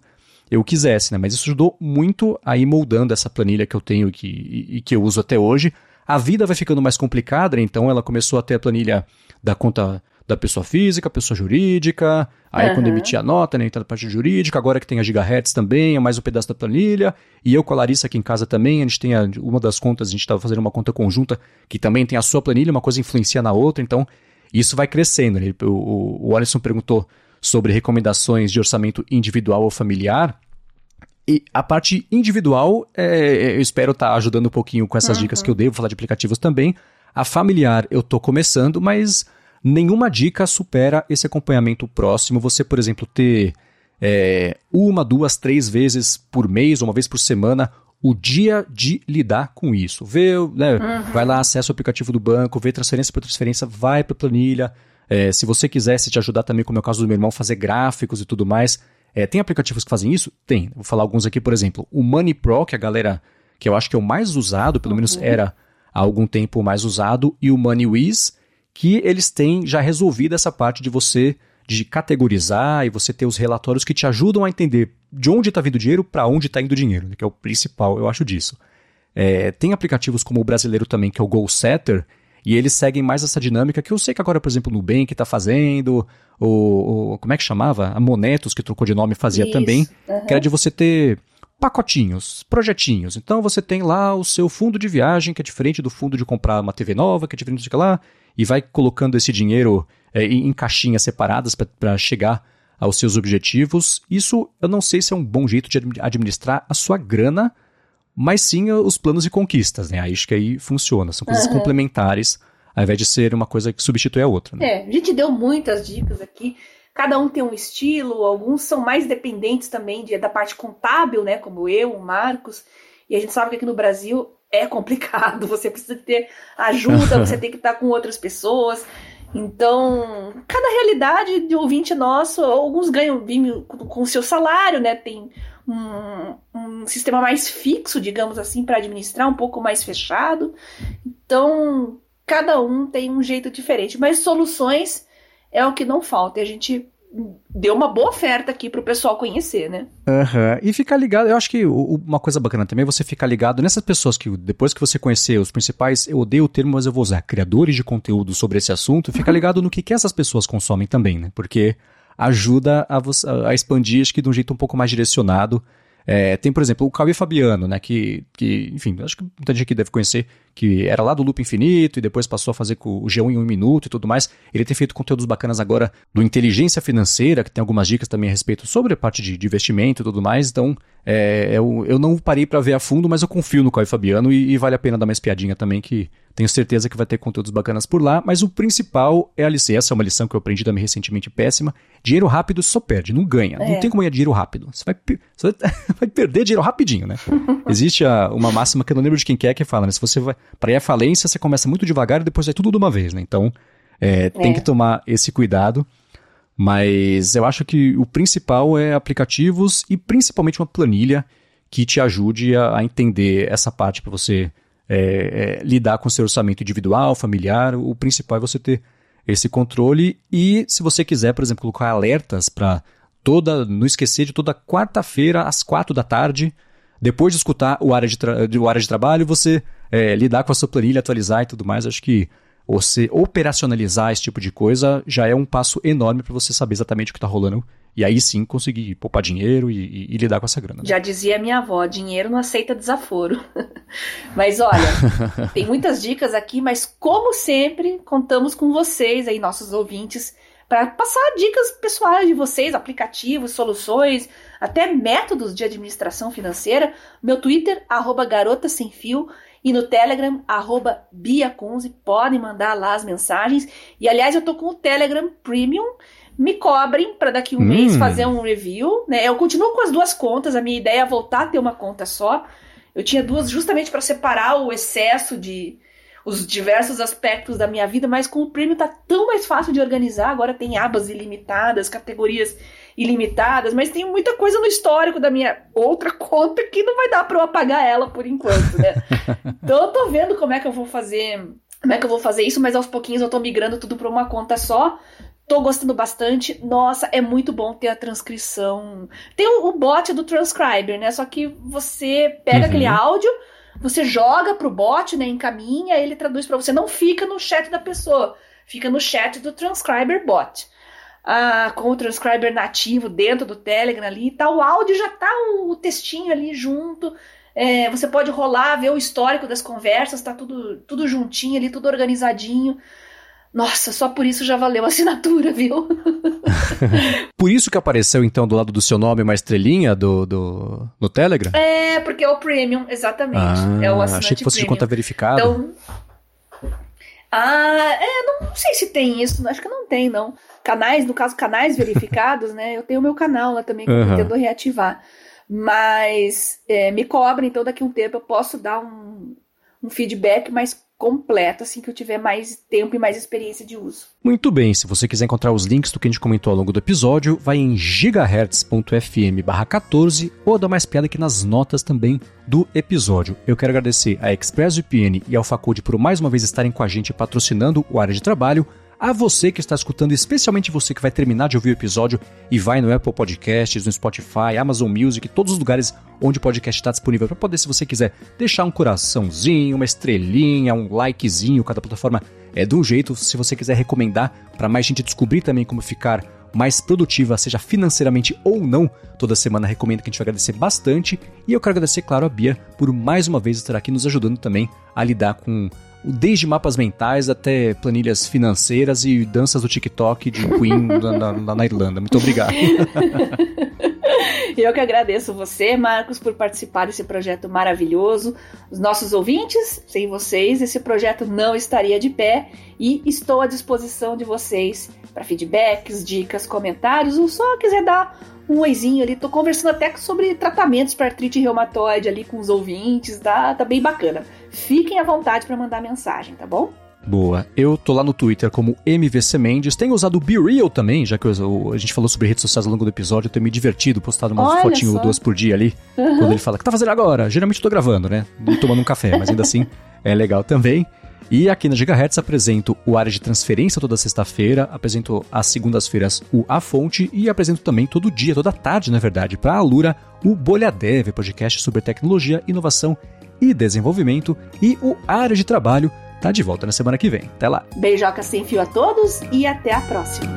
eu quisesse, né? Mas isso ajudou muito a ir moldando essa planilha que eu tenho e que, e, e que eu uso até hoje. A vida vai ficando mais complicada, então ela começou a ter a planilha da conta da pessoa física, pessoa jurídica, aí uhum. quando emitia a nota, né, então a parte jurídica, agora que tem a gigahertz também, é mais um pedaço da planilha, e eu com a Larissa aqui em casa também, a gente tem a, uma das contas, a gente estava fazendo uma conta conjunta que também tem a sua planilha, uma coisa influencia na outra, então isso vai crescendo. Né? O, o Alisson perguntou sobre recomendações de orçamento individual ou familiar, e a parte individual, é, eu espero estar tá ajudando um pouquinho com essas uhum. dicas que eu devo falar de aplicativos também. A familiar eu estou começando, mas nenhuma dica supera esse acompanhamento próximo. Você, por exemplo, ter é, uma, duas, três vezes por mês, ou uma vez por semana, o dia de lidar com isso. Vê, né, uhum. vai lá, acessa o aplicativo do banco, vê transferência por transferência, vai para a planilha. É, se você quisesse te ajudar também, como é o caso do meu irmão, fazer gráficos e tudo mais, é, tem aplicativos que fazem isso? Tem. Vou falar alguns aqui, por exemplo, o Money Pro, que a galera, que eu acho que é o mais usado, pelo uhum. menos era há algum tempo mais usado, e o MoneyWiz, que eles têm já resolvido essa parte de você de categorizar e você ter os relatórios que te ajudam a entender de onde está vindo o dinheiro para onde está indo o dinheiro, né, que é o principal, eu acho disso. É, tem aplicativos como o brasileiro também, que é o Goal Setter, e eles seguem mais essa dinâmica que eu sei que agora, por exemplo, o Nubank está fazendo, o, o, como é que chamava? A Monetos, que trocou de nome, fazia Isso, também, uhum. que era de você ter pacotinhos, projetinhos. Então você tem lá o seu fundo de viagem, que é diferente do fundo de comprar uma TV nova, que é diferente do lá, e vai colocando esse dinheiro é, em caixinhas separadas para chegar aos seus objetivos. Isso eu não sei se é um bom jeito de administrar a sua grana, mas sim os planos e conquistas, né? Acho que aí funciona, são coisas uhum. complementares, ao invés de ser uma coisa que substitui a outra. Né? É, a gente deu muitas dicas aqui. Cada um tem um estilo, alguns são mais dependentes também de, da parte contábil, né? Como eu, o Marcos. E a gente sabe que aqui no Brasil é complicado, você precisa ter ajuda, você tem que estar com outras pessoas. Então, cada realidade de ouvinte nosso, alguns ganham com o seu salário, né? Tem um, um sistema mais fixo, digamos assim, para administrar, um pouco mais fechado. Então, cada um tem um jeito diferente, mas soluções é o que não falta. E a gente deu uma boa oferta aqui pro pessoal conhecer, né? Uhum. E ficar ligado, eu acho que uma coisa bacana também é você ficar ligado nessas pessoas que depois que você conhecer os principais, eu odeio o termo, mas eu vou usar, criadores de conteúdo sobre esse assunto, fica ligado no que, que essas pessoas consomem também, né? Porque ajuda a, a expandir, acho que de um jeito um pouco mais direcionado. É, tem, por exemplo, o Cauê Fabiano, né, que, que, enfim, acho que muita gente aqui deve conhecer, que era lá do Loop Infinito e depois passou a fazer com o G1 em um minuto e tudo mais. Ele tem feito conteúdos bacanas agora do Inteligência Financeira, que tem algumas dicas também a respeito sobre a parte de, de investimento e tudo mais. Então, é, eu, eu não parei para ver a fundo, mas eu confio no Cauê Fabiano e, e, vale a pena dar uma espiadinha também, que tenho certeza que vai ter conteúdos bacanas por lá. Mas o principal é a lição, essa é uma lição que eu aprendi também recentemente péssima. Dinheiro rápido só perde, não ganha. É. Não tem como ganhar dinheiro rápido. Você vai, você vai perder dinheiro rapidinho, né? Existe a, uma máxima que eu não lembro de quem quer é que fala, né? Se você vai para ir à falência, você começa muito devagar e depois vai tudo de uma vez, né? Então, é, tem é. que tomar esse cuidado. Mas eu acho que o principal é aplicativos e principalmente uma planilha que te ajude a, a entender essa parte para você é, é, lidar com seu orçamento individual, familiar. O principal é você ter esse controle e, se você quiser, por exemplo, colocar alertas para toda, não esquecer de toda quarta-feira às quatro da tarde, depois de escutar o área de, o área de trabalho, você é, lidar com a sua planilha, atualizar e tudo mais. Acho que você operacionalizar esse tipo de coisa já é um passo enorme para você saber exatamente o que está rolando e aí sim conseguir poupar dinheiro e, e, e lidar com essa grana. Né? Já dizia minha avó, dinheiro não aceita desaforo. mas olha, tem muitas dicas aqui, mas como sempre, contamos com vocês aí, nossos ouvintes, para passar dicas pessoais de vocês, aplicativos, soluções, até métodos de administração financeira. Meu Twitter, arroba garota sem fio, e no Telegram, arroba biacunze, podem mandar lá as mensagens. E aliás, eu tô com o Telegram Premium. Me cobrem para daqui um hum. mês fazer um review. Né? Eu continuo com as duas contas, a minha ideia é voltar a ter uma conta só. Eu tinha duas justamente para separar o excesso de os diversos aspectos da minha vida, mas com o Premium tá tão mais fácil de organizar. Agora tem abas ilimitadas, categorias ilimitadas, mas tem muita coisa no histórico da minha outra conta que não vai dar para eu apagar ela por enquanto, né? então eu tô vendo como é que eu vou fazer, como é que eu vou fazer isso, mas aos pouquinhos eu tô migrando tudo para uma conta só. Tô gostando bastante. Nossa, é muito bom ter a transcrição. Tem o, o bot do transcriber, né? Só que você pega uhum. aquele áudio, você joga pro bot, né, encaminha, ele traduz para você, não fica no chat da pessoa, fica no chat do transcriber bot ah, com o transcriber nativo dentro do Telegram ali e tá, tal. O áudio já tá o, o textinho ali junto. É, você pode rolar, ver o histórico das conversas, tá tudo, tudo juntinho ali, tudo organizadinho. Nossa, só por isso já valeu a assinatura, viu? por isso que apareceu, então, do lado do seu nome uma estrelinha do, do, no Telegram? É, porque é o Premium, exatamente. Ah, é o assinante achei que fosse premium. de conta verificada. Então, ah, é, não, não, sei se tem isso, acho que não tem, não. Canais, no caso, canais verificados, né? Eu tenho o meu canal lá também que uhum. eu pretendo reativar. Mas é, me cobra, então daqui a um tempo eu posso dar um, um feedback mais completo, assim que eu tiver mais tempo e mais experiência de uso. Muito bem, se você quiser encontrar os links do que a gente comentou ao longo do episódio, vai em gigahertz.fm 14 ou dá mais piada aqui nas notas também do episódio. Eu quero agradecer a ExpressVPN e ao Facode por mais uma vez estarem com a gente patrocinando o área de trabalho, a você que está escutando, especialmente você que vai terminar de ouvir o episódio e vai no Apple Podcasts, no Spotify, Amazon Music, todos os lugares onde o podcast está disponível para poder, se você quiser, deixar um coraçãozinho, uma estrelinha, um likezinho, cada plataforma é um jeito. Se você quiser recomendar para mais gente descobrir também como ficar mais produtiva, seja financeiramente ou não, toda semana recomendo que a gente vai agradecer bastante. E eu quero agradecer, claro, a Bia por mais uma vez estar aqui nos ajudando também a lidar com desde mapas mentais até planilhas financeiras e danças do TikTok de Queen na, na, na Irlanda. Muito obrigado. Eu que agradeço você, Marcos, por participar desse projeto maravilhoso. Os nossos ouvintes, sem vocês, esse projeto não estaria de pé e estou à disposição de vocês para feedbacks, dicas, comentários ou só quiser dar um oizinho ali. Tô conversando até sobre tratamentos para artrite reumatoide ali com os ouvintes, tá, tá bem bacana. Fiquem à vontade para mandar mensagem, tá bom? Boa. Eu tô lá no Twitter como MVC Mendes. Tenho usado o BeReal também, já que eu, a gente falou sobre redes sociais ao longo do episódio. Eu tenho me divertido, postado umas Olha fotinho duas por dia ali. Uhum. Quando ele fala, o que tá fazendo agora? Geralmente eu tô gravando, né? E tomando um café, mas ainda assim é legal também. E aqui na Gigahertz apresento o área de transferência toda sexta-feira, apresento às segundas-feiras o A Fonte e apresento também todo dia, toda tarde, na verdade, para a Alura, o Bolha Dev, podcast sobre tecnologia, inovação e desenvolvimento, e o área de trabalho tá de volta na semana que vem. Até lá. Beijoca sem fio a todos e até a próxima.